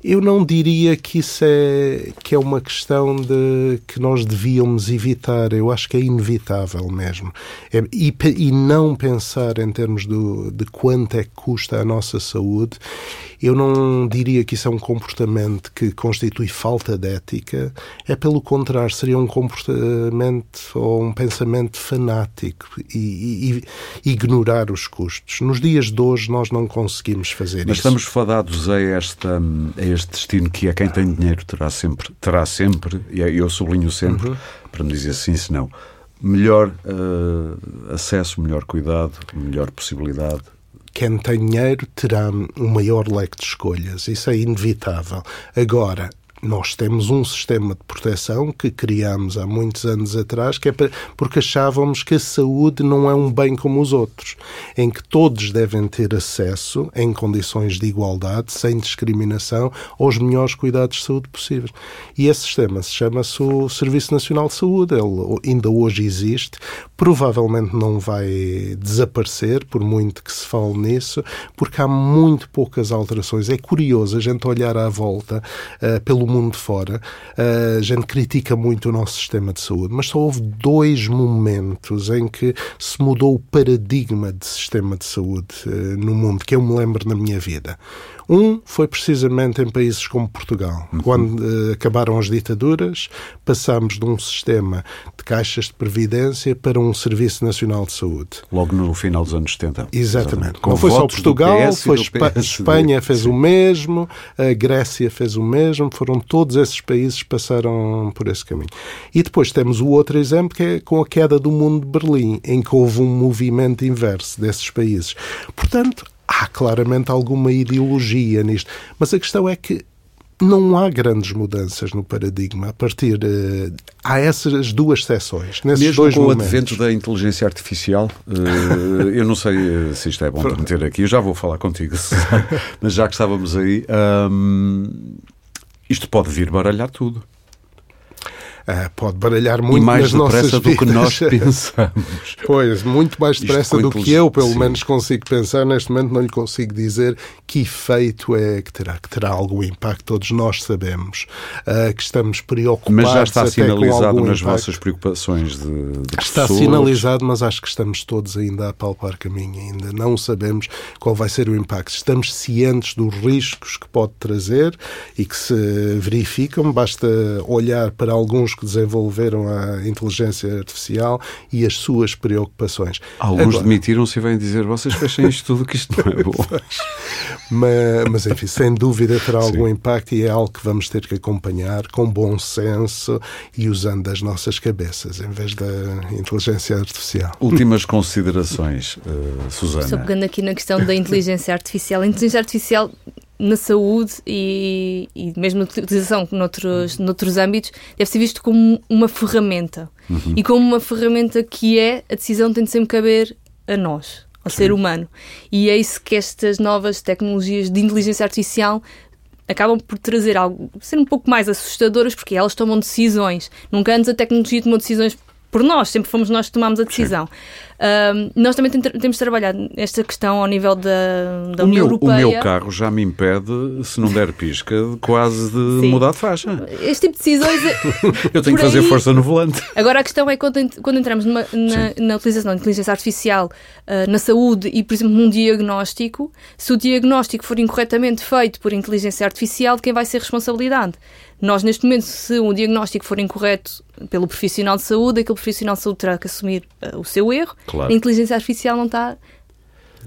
[SPEAKER 2] Eu não diria que isso é, que é uma questão de que nós devíamos evitar. Eu acho que é inevitável mesmo. É, e, e não pensar em termos do, de quanto é que custa a nossa saúde eu não diria que isso é um comportamento que constitui falta de ética, é pelo contrário, seria um comportamento ou um pensamento fanático e, e, e ignorar os custos. Nos dias de hoje nós não conseguimos fazer
[SPEAKER 1] Mas
[SPEAKER 2] isso.
[SPEAKER 1] Mas estamos fadados a, esta, a este destino que é quem tem dinheiro terá sempre, terá sempre e eu sublinho sempre, uhum. para me dizer sim, se não, melhor uh, acesso, melhor cuidado, melhor possibilidade
[SPEAKER 2] quem tem dinheiro terá um maior leque de escolhas. Isso é inevitável. Agora, nós temos um sistema de proteção que criamos há muitos anos atrás, que é porque achávamos que a saúde não é um bem como os outros, em que todos devem ter acesso, em condições de igualdade, sem discriminação, aos melhores cuidados de saúde possíveis. E esse sistema se chama-se o Serviço Nacional de Saúde. Ele ainda hoje existe, provavelmente não vai desaparecer, por muito que se fale nisso, porque há muito poucas alterações. É curioso a gente olhar à volta uh, pelo mundo fora, a gente critica muito o nosso sistema de saúde, mas só houve dois momentos em que se mudou o paradigma de sistema de saúde eh, no mundo, que eu me lembro na minha vida. Um foi precisamente em países como Portugal. Uhum. Quando uh, acabaram as ditaduras, passámos de um sistema de caixas de previdência para um Serviço Nacional de Saúde.
[SPEAKER 1] Logo no final dos anos 70.
[SPEAKER 2] Exatamente. Não foi só Portugal, foi Espa Espanha fez Sim. o mesmo, a Grécia fez o mesmo, foram todos esses países que passaram por esse caminho. E depois temos o outro exemplo que é com a queda do mundo de Berlim, em que houve um movimento inverso desses países. Portanto, há claramente alguma ideologia nisto. Mas a questão é que não há grandes mudanças no paradigma a partir uh, há essas duas seções nesses
[SPEAKER 1] mesmo
[SPEAKER 2] dois
[SPEAKER 1] com
[SPEAKER 2] momentos.
[SPEAKER 1] o advento da inteligência artificial uh, eu não sei eh, se isto é bom para meter aqui eu já vou falar contigo mas já que estávamos aí um, isto pode vir baralhar tudo
[SPEAKER 2] Uh, pode baralhar muito
[SPEAKER 1] e mais
[SPEAKER 2] nas nossas vidas.
[SPEAKER 1] do que nós pensamos.
[SPEAKER 2] pois, muito mais depressa do que eu, pelo sim. menos consigo pensar. Neste momento não lhe consigo dizer que efeito é que terá, que terá algum impacto. Todos nós sabemos uh, que estamos preocupados.
[SPEAKER 1] Mas já está sinalizado nas
[SPEAKER 2] impacto.
[SPEAKER 1] vossas preocupações de, de
[SPEAKER 2] Está
[SPEAKER 1] pessoas.
[SPEAKER 2] sinalizado, mas acho que estamos todos ainda a palpar caminho. Ainda não sabemos qual vai ser o impacto. Estamos cientes dos riscos que pode trazer e que se verificam. Basta olhar para alguns que desenvolveram a inteligência artificial e as suas preocupações.
[SPEAKER 1] Alguns demitiram-se e vêm dizer vocês fechem isto tudo que isto não é bom.
[SPEAKER 2] mas, mas, enfim, sem dúvida terá Sim. algum impacto e é algo que vamos ter que acompanhar com bom senso e usando as nossas cabeças em vez da inteligência artificial.
[SPEAKER 1] Últimas considerações, uh, Susana.
[SPEAKER 3] Só pegando aqui na questão da inteligência artificial. A inteligência artificial na saúde e, e mesmo na utilização noutros, noutros âmbitos, deve ser visto como uma ferramenta. Uhum. E como uma ferramenta que é, a decisão tem de sempre caber a nós, ao Sim. ser humano. E é isso que estas novas tecnologias de inteligência artificial acabam por trazer algo, ser um pouco mais assustadoras, porque elas tomam decisões. Nunca antes a tecnologia tomou decisões por nós, sempre fomos nós que tomámos a decisão. Nós também temos trabalhado esta questão ao nível da, da
[SPEAKER 1] o
[SPEAKER 3] União
[SPEAKER 1] meu,
[SPEAKER 3] Europeia.
[SPEAKER 1] O meu carro já me impede, se não der pisca, quase de Sim. mudar de faixa.
[SPEAKER 3] Este tipo de decisões. É
[SPEAKER 1] Eu tenho que fazer aí... força no volante.
[SPEAKER 3] Agora a questão é quando, quando entramos numa, na, na, utilização de inteligência artificial uh, na saúde e, por exemplo, num diagnóstico, se o diagnóstico for incorretamente feito por inteligência artificial, de quem vai ser responsabilidade? Nós, neste momento, se um diagnóstico for incorreto pelo profissional de saúde, aquele profissional de saúde terá que assumir uh, o seu erro. Claro. A inteligência artificial não está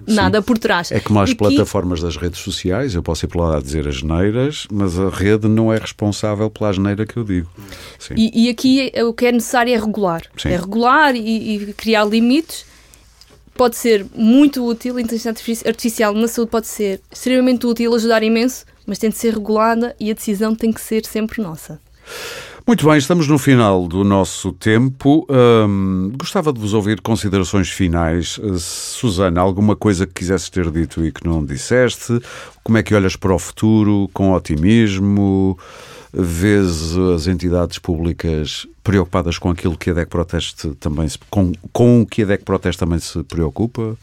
[SPEAKER 3] nada Sim. por trás.
[SPEAKER 1] É como as e plataformas que... das redes sociais, eu posso ir para lá a dizer as neiras, mas a rede não é responsável pela asneira que eu digo.
[SPEAKER 3] E, e, aqui é, o que é necessário é regular. Sim. É regular e, e, criar limites. Pode ser muito útil, a inteligência artificial na saúde pode ser extremamente útil, ajudar imenso, mas tem de ser regulada e a decisão tem que ser sempre nossa.
[SPEAKER 1] Muito bem, estamos no final do nosso tempo. Hum, gostava de vos ouvir considerações finais. Uh, Susana, alguma coisa que quisesses ter dito e que não disseste? Como é que olhas para o futuro com otimismo? Vês as entidades públicas preocupadas com aquilo que a DEC Proteste também se, com, com o que a DEC Proteste também se preocupa?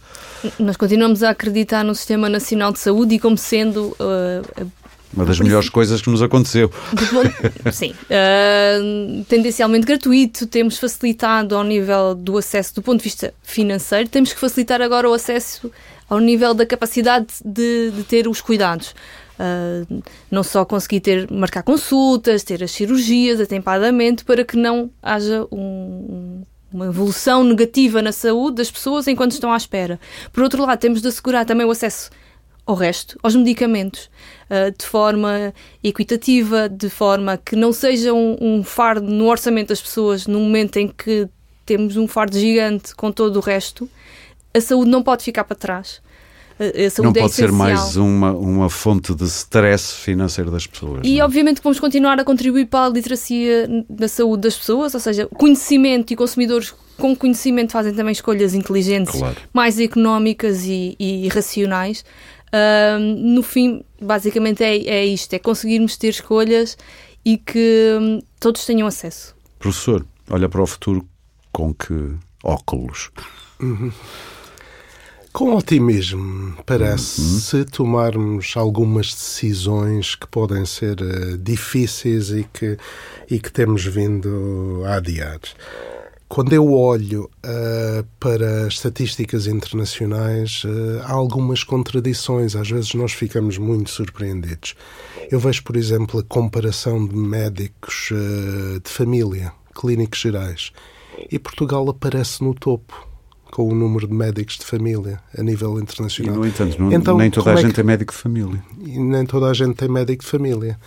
[SPEAKER 3] Nós continuamos a acreditar no Sistema Nacional de Saúde e como sendo uh,
[SPEAKER 1] uma das melhores coisas que nos aconteceu.
[SPEAKER 3] sim. Uh, tendencialmente gratuito, temos facilitado ao nível do acesso do ponto de vista financeiro, temos que facilitar agora o acesso ao nível da capacidade de, de ter os cuidados. Uh, não só conseguir ter, marcar consultas, ter as cirurgias atempadamente, para que não haja um, uma evolução negativa na saúde das pessoas enquanto estão à espera. Por outro lado, temos de assegurar também o acesso ao resto, aos medicamentos, uh, de forma equitativa, de forma que não seja um, um, fardo no orçamento das pessoas no momento em que temos um fardo gigante com todo o resto. A saúde não pode ficar para trás.
[SPEAKER 1] Não é pode ser mais uma, uma fonte de stress financeiro das pessoas.
[SPEAKER 3] E
[SPEAKER 1] não? É?
[SPEAKER 3] obviamente que vamos continuar a contribuir para a literacia da saúde das pessoas, ou seja, conhecimento e consumidores com conhecimento fazem também escolhas inteligentes, claro. mais económicas e, e racionais. Uh, no fim, basicamente é, é isto: é conseguirmos ter escolhas e que um, todos tenham acesso.
[SPEAKER 1] Professor, olha para o futuro com que óculos?
[SPEAKER 2] Uhum. Com otimismo, parece, uhum. se tomarmos algumas decisões que podem ser uh, difíceis e que, e que temos vindo a adiar. Quando eu olho uh, para estatísticas internacionais, uh, há algumas contradições. Às vezes nós ficamos muito surpreendidos. Eu vejo, por exemplo, a comparação de médicos de família, clínicos gerais, e Portugal aparece no topo com o número de médicos de família a nível internacional.
[SPEAKER 1] E, no entanto, não, então, nem toda a gente é que... é médico de família.
[SPEAKER 2] E nem toda a gente tem médico de família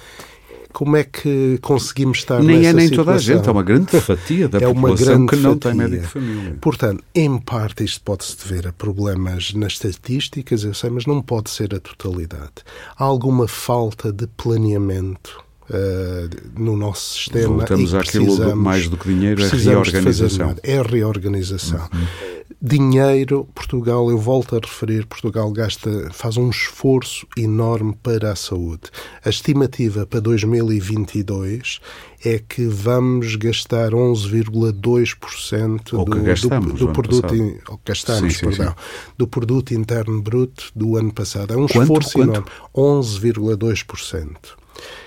[SPEAKER 2] como é que conseguimos estar
[SPEAKER 1] nem
[SPEAKER 2] nessa
[SPEAKER 1] é nem
[SPEAKER 2] situação?
[SPEAKER 1] toda a gente, é uma grande fatia da é população que não fatia. tem médico de família.
[SPEAKER 2] Portanto, em parte isto pode-se dever a problemas nas estatísticas, eu sei, mas não pode ser a totalidade. Há alguma falta de planeamento Uh, no nosso sistema.
[SPEAKER 1] Voltamos àquilo do, mais do que dinheiro, é reorganização.
[SPEAKER 2] É reorganização. Uhum. Dinheiro, Portugal, eu volto a referir, Portugal gasta, faz um esforço enorme para a saúde. A estimativa para 2022 é que vamos gastar 11,2% do, do, do produto in, gastamos, sim, sim, perdão, sim. do produto interno bruto do ano passado. É um quanto, esforço quanto? enorme, 11,2%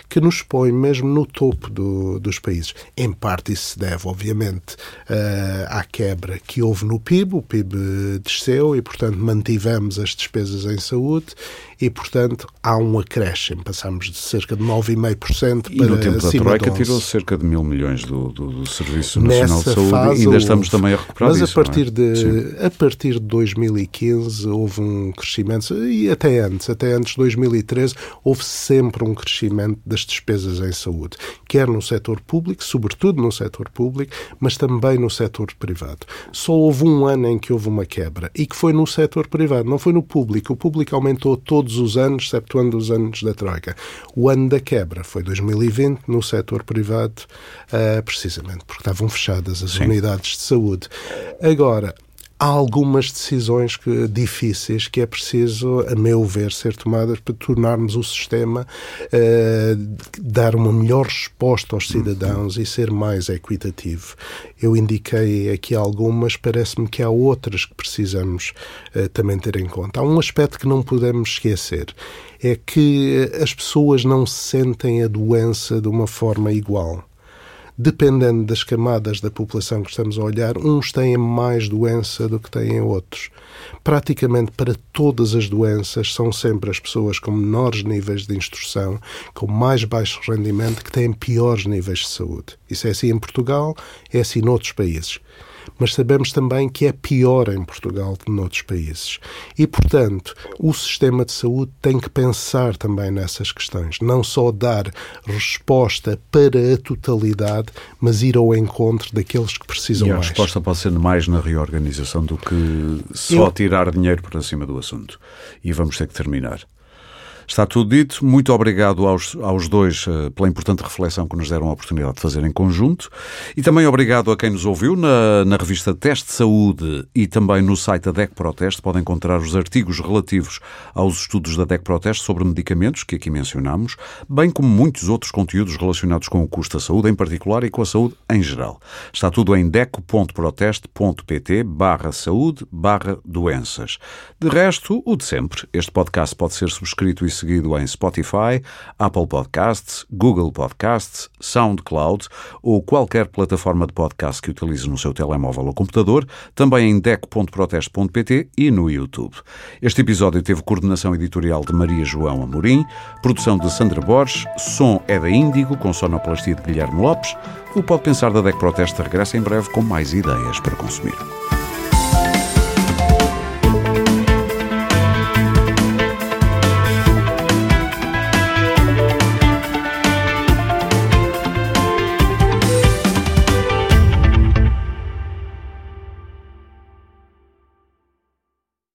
[SPEAKER 2] que nos põe mesmo no topo do, dos países. Em parte isso se deve, obviamente, uh, à quebra que houve no PIB. O PIB desceu e, portanto, mantivemos as despesas em saúde e, portanto, há um acréscimo. Passamos de cerca de 9,5% para
[SPEAKER 1] E no tempo da Troika tirou cerca de mil milhões do, do, do Serviço Nacional Nessa de Saúde e ainda estamos também a recuperar
[SPEAKER 2] Mas
[SPEAKER 1] isso,
[SPEAKER 2] a partir, é? de, a partir de 2015 houve um crescimento, e até antes, até antes de 2013, houve sempre um crescimento das despesas em saúde, quer no setor público, sobretudo no setor público, mas também no setor privado. Só houve um ano em que houve uma quebra e que foi no setor privado, não foi no público. O público aumentou todos os anos, exceptuando os anos da Troika. O ano da quebra foi 2020 no setor privado, uh, precisamente porque estavam fechadas as Sim. unidades de saúde. Agora, há algumas decisões que, difíceis que é preciso, a meu ver, ser tomadas para tornarmos o sistema uh, dar uma melhor resposta aos cidadãos e ser mais equitativo. Eu indiquei aqui algumas, parece-me que há outras que precisamos uh, também ter em conta. Há um aspecto que não podemos esquecer é que as pessoas não sentem a doença de uma forma igual dependendo das camadas da população que estamos a olhar, uns têm mais doença do que têm outros. Praticamente para todas as doenças são sempre as pessoas com menores níveis de instrução, com mais baixo rendimento, que têm piores níveis de saúde. Isso é assim em Portugal, é assim noutros países mas sabemos também que é pior em Portugal do que noutros países. E, portanto, o sistema de saúde tem que pensar também nessas questões. Não só dar resposta para a totalidade, mas ir ao encontro daqueles que precisam
[SPEAKER 1] mais. E a
[SPEAKER 2] mais.
[SPEAKER 1] resposta pode ser mais na reorganização do que só Eu... tirar dinheiro para cima do assunto. E vamos ter que terminar. Está tudo dito. Muito obrigado aos, aos dois uh, pela importante reflexão que nos deram a oportunidade de fazer em conjunto. E também obrigado a quem nos ouviu na, na revista Teste de Saúde e também no site da DEC Proteste. Podem encontrar os artigos relativos aos estudos da DEC Proteste sobre medicamentos, que aqui mencionamos, bem como muitos outros conteúdos relacionados com o custo da saúde em particular e com a saúde em geral. Está tudo em deco.proteste.pt barra saúde barra doenças. De resto, o de sempre. Este podcast pode ser subscrito e seguido em Spotify, Apple Podcasts, Google Podcasts, SoundCloud ou qualquer plataforma de podcast que utilize no seu telemóvel ou computador, também em deco.proteste.pt e no YouTube. Este episódio teve coordenação editorial de Maria João Amorim, produção de Sandra Borges, som é da Índigo, com sonoplastia de Guilherme Lopes. O Pode Pensar da DEC Proteste regressa em breve com mais ideias para consumir.